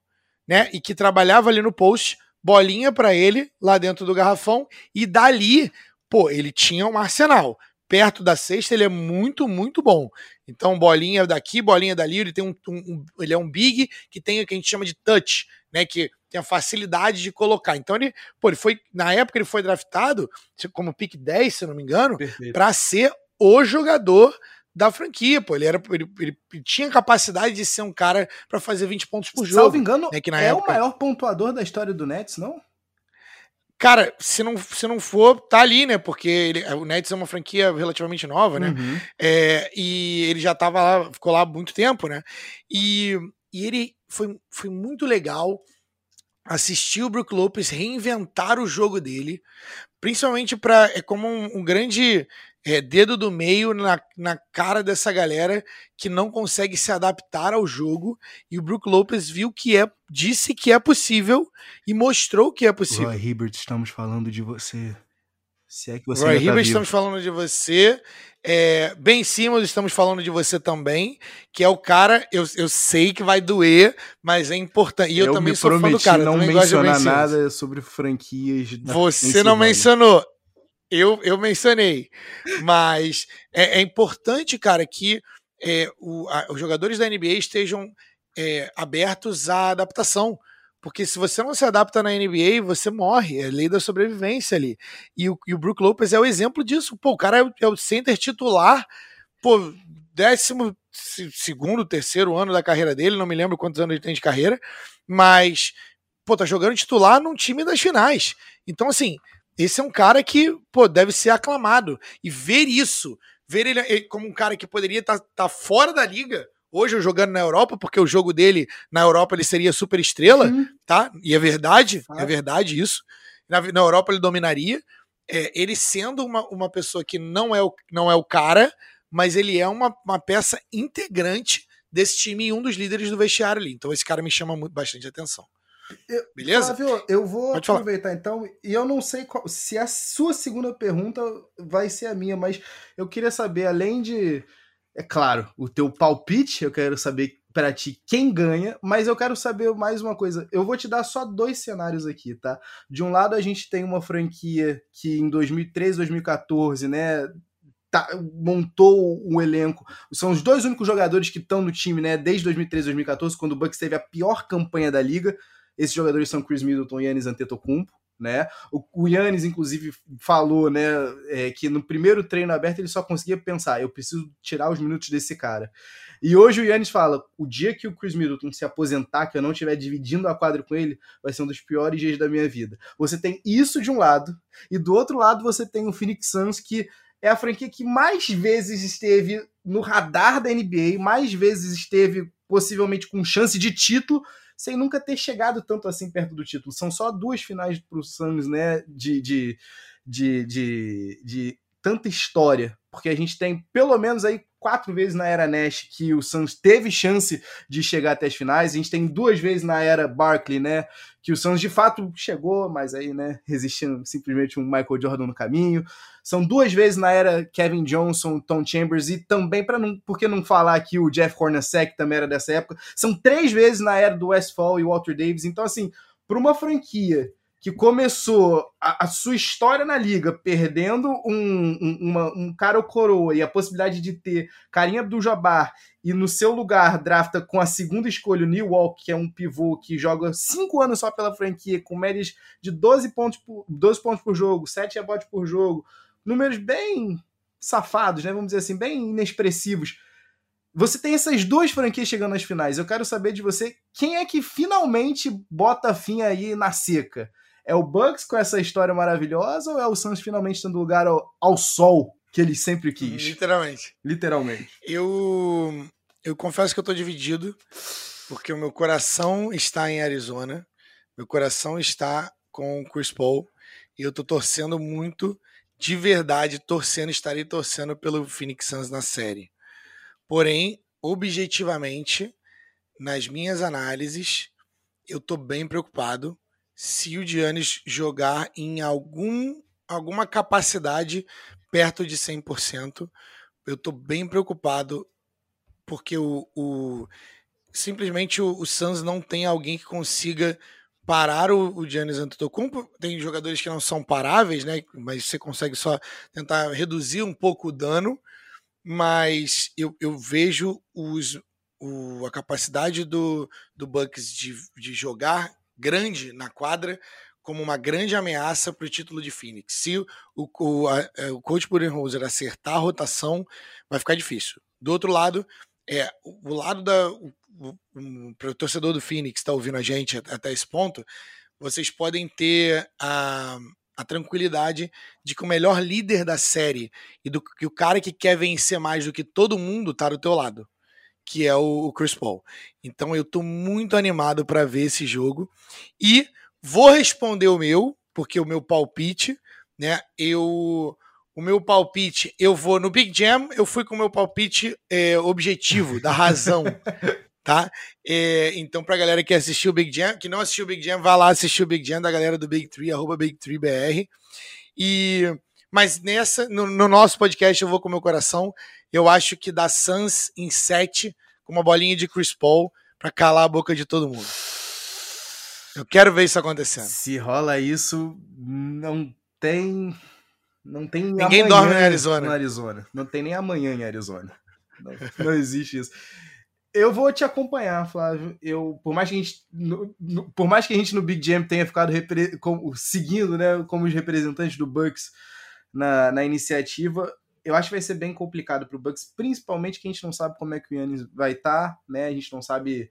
Speaker 1: né? E que trabalhava ali no post, bolinha para ele lá dentro do garrafão e dali, pô, ele tinha um arsenal. Perto da cesta ele é muito, muito bom. Então, bolinha daqui, bolinha dali, ele tem um, um, ele é um big que tem o que a gente chama de touch, né, que tem a facilidade de colocar. Então ele, pô, ele foi, na época ele foi draftado como pick 10, se não me engano, para ser o jogador da franquia, pô. Ele, era, ele, ele, tinha capacidade de ser um cara para fazer 20 pontos por jogo.
Speaker 2: Salvo engano, né, que na é época... o maior pontuador da história do Nets, não?
Speaker 1: Cara, se não, se não for, tá ali, né? Porque ele, o Nets é uma franquia relativamente nova, né? Uhum. É, e ele já tava lá, ficou lá há muito tempo, né? E, e ele foi, foi muito legal assistir o Brook Lopes reinventar o jogo dele, principalmente para é como um, um grande é, dedo do meio na, na cara dessa galera que não consegue se adaptar ao jogo. E o Brook Lopes viu que é, disse que é possível e mostrou que é possível.
Speaker 2: Roy Hibbert, estamos falando de você.
Speaker 1: Se é que você Roy tá Hibbert, estamos falando de você. É, ben Simmons, estamos falando de você também, que é o cara, eu, eu sei que vai doer, mas é importante. E eu, eu também sou fã do cara.
Speaker 2: não mencionar nada sobre franquias.
Speaker 1: Você não mencionou. Eu, eu mencionei. Mas é, é importante, cara, que é, o, a, os jogadores da NBA estejam é, abertos à adaptação. Porque se você não se adapta na NBA, você morre. É lei da sobrevivência ali. E o, e o Brook Lopez é o exemplo disso. Pô, o cara é o, é o center titular, pô, décimo segundo, terceiro ano da carreira dele, não me lembro quantos anos ele tem de carreira, mas, pô, tá jogando titular num time das finais. Então, assim, esse é um cara que, pô, deve ser aclamado. E ver isso, ver ele como um cara que poderia estar tá, tá fora da liga, hoje jogando na Europa, porque o jogo dele na Europa ele seria super estrela, uhum. tá? E é verdade, ah. é verdade isso. Na, na Europa ele dominaria. É, ele sendo uma, uma pessoa que não é, o, não é o cara, mas ele é uma, uma peça integrante desse time e um dos líderes do vestiário ali. Então esse cara me chama muito, bastante atenção.
Speaker 2: Eu, Beleza? Flávio, eu vou Pode aproveitar falar. então, e eu não sei qual, se a sua segunda pergunta vai ser a minha, mas eu queria saber, além de, é claro, o teu palpite, eu quero saber para ti quem ganha, mas eu quero saber mais uma coisa. Eu vou te dar só dois cenários aqui, tá? De um lado a gente tem uma franquia que em 2013, 2014, né, Tá, montou um elenco. São os dois únicos jogadores que estão no time, né? Desde 2013, 2014, quando o Bucks teve a pior campanha da liga. Esses jogadores são Chris Middleton e Yannis Antetokounmpo, né? O, o Yannis, inclusive, falou, né, é, que no primeiro treino aberto ele só conseguia pensar, eu preciso tirar os minutos desse cara. E hoje o Yannis fala, o dia que o Chris Middleton se aposentar, que eu não estiver dividindo a quadra com ele, vai ser um dos piores dias da minha vida. Você tem isso de um lado, e do outro lado você tem o Phoenix Suns, que é a franquia que mais vezes esteve no radar da NBA, mais vezes esteve possivelmente com chance de título, sem nunca ter chegado tanto assim perto do título. São só duas finais para o Suns, né? De, de, de, de, de tanta história. Porque a gente tem pelo menos aí quatro vezes na era Nash que o Suns teve chance de chegar até as finais. A gente tem duas vezes na era Barkley, né? Que o Suns de fato chegou, mas aí, né, resistindo simplesmente um Michael Jordan no caminho. São duas vezes na era Kevin Johnson, Tom Chambers e também, para não, por que não falar que o Jeff Hornacek também era dessa época. São três vezes na era do Westfall e Walter Davis. Então, assim, para uma franquia que começou a, a, sua história na liga perdendo um, um, uma, um cara ou coroa e a possibilidade de ter Karim Abdul-Jabbar e no seu lugar drafta com a segunda escolha o Neil Walk, que é um pivô que joga cinco anos só pela franquia, com médias de 12 pontos por, 12 pontos por jogo, 7 rebotes por jogo, números bem safados, né? Vamos dizer assim, bem inexpressivos. Você tem essas duas franquias chegando nas finais. Eu quero saber de você quem é que finalmente bota fim aí na seca. É o Bucks com essa história maravilhosa ou é o Suns finalmente dando lugar ao, ao sol que ele sempre quis?
Speaker 1: Literalmente.
Speaker 2: Literalmente.
Speaker 1: Eu, eu confesso que eu tô dividido, porque o meu coração está em Arizona. Meu coração está com o Chris Paul e eu tô torcendo muito, de verdade, torcendo, estarei torcendo pelo Phoenix Suns na série. Porém, objetivamente, nas minhas análises, eu tô bem preocupado se o Giannis jogar em algum alguma capacidade perto de 100%. Eu tô bem preocupado porque o, o simplesmente o, o Suns não tem alguém que consiga parar o, o Giannis Antetokounmpo. Tem jogadores que não são paráveis, né? Mas você consegue só tentar reduzir um pouco o dano. Mas eu, eu vejo os, o, a capacidade do, do Bucks de, de jogar grande na quadra como uma grande ameaça para o título de Phoenix. Se o, o, a, é, o coach Budenholzer acertar a rotação, vai ficar difícil. Do outro lado, é o lado da para o torcedor do Phoenix está ouvindo a gente até esse ponto, vocês podem ter a, a tranquilidade de que o melhor líder da série e do que o cara que quer vencer mais do que todo mundo está do teu lado, que é o, Chris Paul. Então eu estou muito animado para ver esse jogo e vou responder o meu, porque o meu palpite, né? Eu o meu palpite, eu vou no Big Jam, eu fui com o meu palpite é, objetivo, da razão. tá? É, então, pra galera que assistiu o Big Jam, que não assistiu o Big Jam, vá lá assistir o Big Jam da galera do Big Tree, arroba Big Tree BR. E, mas nessa, no, no, nosso podcast, eu vou com o meu coração. Eu acho que dá Suns em 7, com uma bolinha de Chris Paul, pra calar a boca de todo mundo. Eu quero ver isso acontecendo.
Speaker 2: Se rola isso, não tem. Não tem
Speaker 1: Ninguém dorme em Arizona.
Speaker 2: No Arizona. Não tem nem amanhã em Arizona. Não, não existe isso. Eu vou te acompanhar, Flávio. Eu, por mais que a gente, no, no, por mais que a gente no Big Jam tenha ficado como, seguindo, né, como os representantes do Bucks na, na iniciativa, eu acho que vai ser bem complicado para o Bucks, principalmente que a gente não sabe como é que o Yannis vai estar, tá, né? A gente não sabe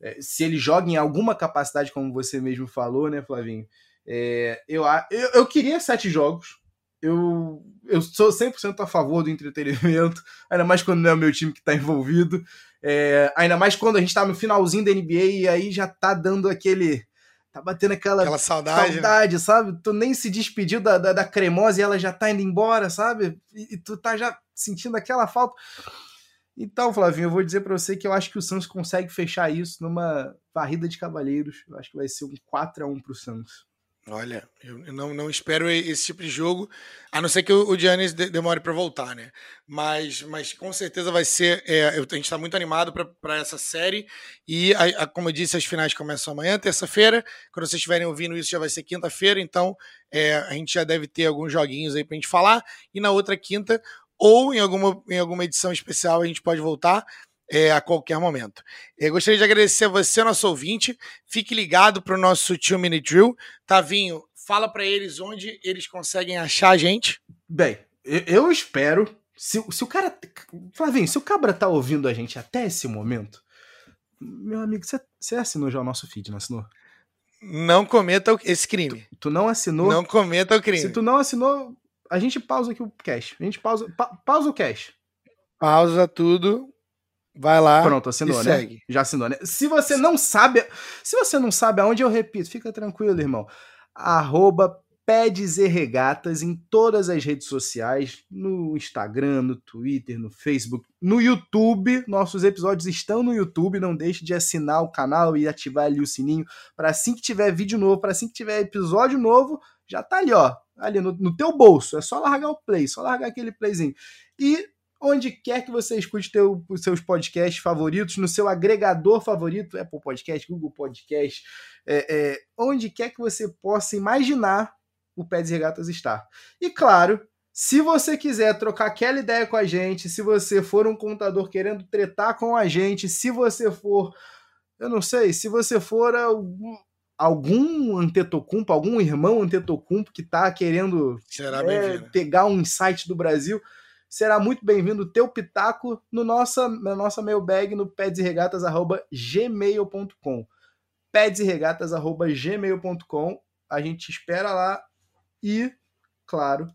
Speaker 2: é, se ele joga em alguma capacidade, como você mesmo falou, né, Flavinho? É, eu, eu, eu queria sete jogos, eu, eu sou 100% a favor do entretenimento, ainda mais quando não é o meu time que está envolvido. É, ainda mais quando a gente tá no finalzinho da NBA e aí já tá dando aquele. Tá batendo aquela,
Speaker 1: aquela saudade,
Speaker 2: saudade né? sabe? Tu nem se despediu da, da, da, cremosa e ela já tá indo embora, sabe? E, e, tu tá já sentindo aquela falta. Então, Flavinho, eu vou dizer para você que eu acho que o Santos consegue fechar isso numa varrida de cavalheiros. Eu acho que vai ser um 4 a 1 pro Santos.
Speaker 1: Olha, eu não, não espero esse tipo de jogo, a não ser que o Giannis demore para voltar, né? Mas, mas com certeza vai ser. É, a gente está muito animado para essa série. E, a, a, como eu disse, as finais começam amanhã, terça-feira. Quando vocês estiverem ouvindo isso, já vai ser quinta-feira. Então, é, a gente já deve ter alguns joguinhos aí para a gente falar. E na outra quinta, ou em alguma, em alguma edição especial, a gente pode voltar é, a qualquer momento. Eu gostaria de agradecer a você, nosso ouvinte. Fique ligado para o nosso Two Minute Drill. Tavinho, fala para eles onde eles conseguem achar a gente.
Speaker 2: Bem, eu espero. Se, se o cara. Flavinho, se o Cabra tá ouvindo a gente até esse momento, meu amigo, você assinou já o nosso feed, não assinou?
Speaker 1: Não cometa esse crime.
Speaker 2: Tu, tu, não assinou?
Speaker 1: Não cometa o crime.
Speaker 2: Se tu não assinou, a gente pausa aqui o cash. A gente pausa, pa, pausa o cash.
Speaker 1: Pausa tudo, Vai lá.
Speaker 2: Pronto, assinou, né? Segue. Já assinou, né? Se você não sabe, se você não sabe aonde eu repito, fica tranquilo, irmão. Arroba Pedes e Regatas em todas as redes sociais, no Instagram, no Twitter, no Facebook, no YouTube. Nossos episódios estão no YouTube. Não deixe de assinar o canal e ativar ali o sininho para assim que tiver vídeo novo, para assim que tiver episódio novo, já tá ali, ó, ali no, no teu bolso. É só largar o play, só largar aquele playzinho. E onde quer que você escute teu, os seus podcasts favoritos, no seu agregador favorito, Apple Podcast, Google Podcast, é, é, onde quer que você possa imaginar o Pés e Regatas estar. E claro, se você quiser trocar aquela ideia com a gente, se você for um contador querendo tretar com a gente, se você for, eu não sei, se você for algum, algum Antetokounmpo, algum irmão Antetokounmpo que está querendo é, pegar um insight do Brasil, será muito bem-vindo o teu pitaco no nossa, na nossa mailbag no pedsregatas.gmail.com pedsregatas.gmail.com A gente espera lá e, claro,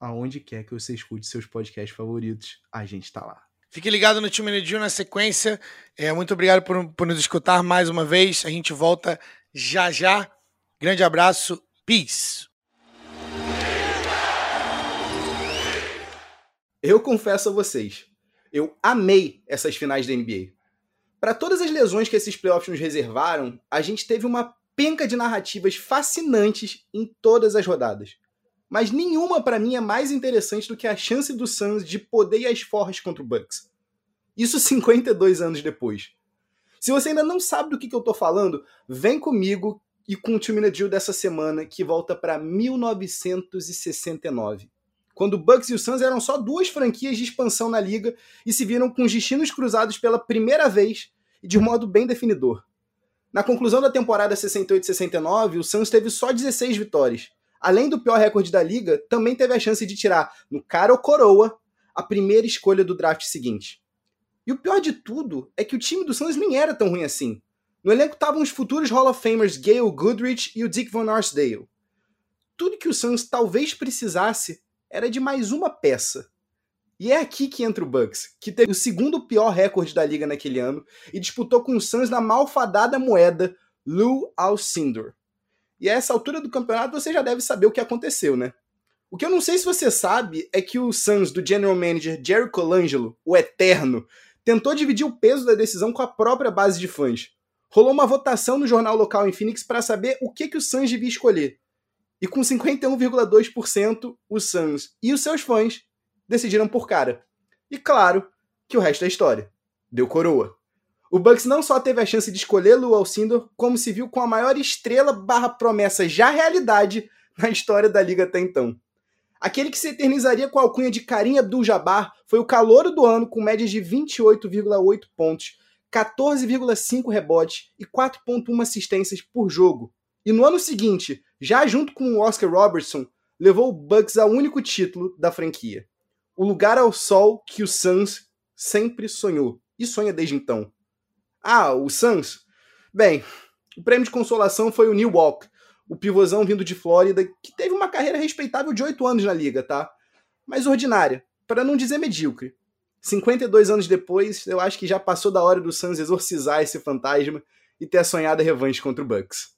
Speaker 2: aonde quer que você escute seus podcasts favoritos, a gente está lá.
Speaker 1: Fique ligado no Time Nedio na sequência. É, muito obrigado por, por nos escutar mais uma vez. A gente volta já já. Grande abraço, peace.
Speaker 2: Eu confesso a vocês, eu amei essas finais da NBA. Para todas as lesões que esses playoffs nos reservaram, a gente teve uma penca de narrativas fascinantes em todas as rodadas. Mas nenhuma para mim é mais interessante do que a chance do Suns de poder ir às forras contra o Bucks. Isso 52 anos depois. Se você ainda não sabe do que, que eu tô falando, vem comigo e com o Two Minute dessa semana que volta para 1969 quando o Bucks e o Suns eram só duas franquias de expansão na liga e se viram com os destinos cruzados pela primeira vez e de um modo bem definidor. Na conclusão da temporada 68-69, o Suns teve só 16 vitórias. Além do pior recorde da liga, também teve a chance de tirar, no cara ou coroa, a primeira escolha do draft seguinte. E o pior de tudo é que o time do Suns nem era tão ruim assim. No elenco estavam os futuros Hall of Famers Gail Goodrich e o Dick Van Arsdale. Tudo que o Suns talvez precisasse era de mais uma peça. E é aqui que entra o Bucks, que teve o segundo pior recorde da liga naquele ano e disputou com o Suns na malfadada moeda Lou Alcindor. E a essa altura do campeonato você já deve saber o que aconteceu, né? O que eu não sei se você sabe é que o Suns do general manager Jerry Colangelo, o Eterno, tentou dividir o peso da decisão com a própria base de fãs. Rolou uma votação no jornal local em Phoenix para saber o que, que o Suns devia escolher. E com 51,2%, o Suns e os seus fãs decidiram por cara. E claro que o resto é história. Deu coroa. O Bucks não só teve a chance de escolher Lou Alcindor, como se viu com a maior estrela barra promessa já realidade na história da liga até então. Aquele que se eternizaria com a alcunha de Karim Abdul-Jabbar foi o calouro do ano com médias de 28,8 pontos, 14,5 rebotes e 4,1 assistências por jogo. E no ano seguinte, já junto com o Oscar Robertson, levou o Bucks ao único título da franquia. O lugar ao sol que o Suns sempre sonhou e sonha desde então. Ah, o Suns? Bem, o prêmio de consolação foi o New Walk, o pivôzão vindo de Flórida, que teve uma carreira respeitável de 8 anos na liga, tá? Mas ordinária, para não dizer medíocre. 52 anos depois, eu acho que já passou da hora do Suns exorcizar esse fantasma e ter a sonhada revanche contra o Bucks.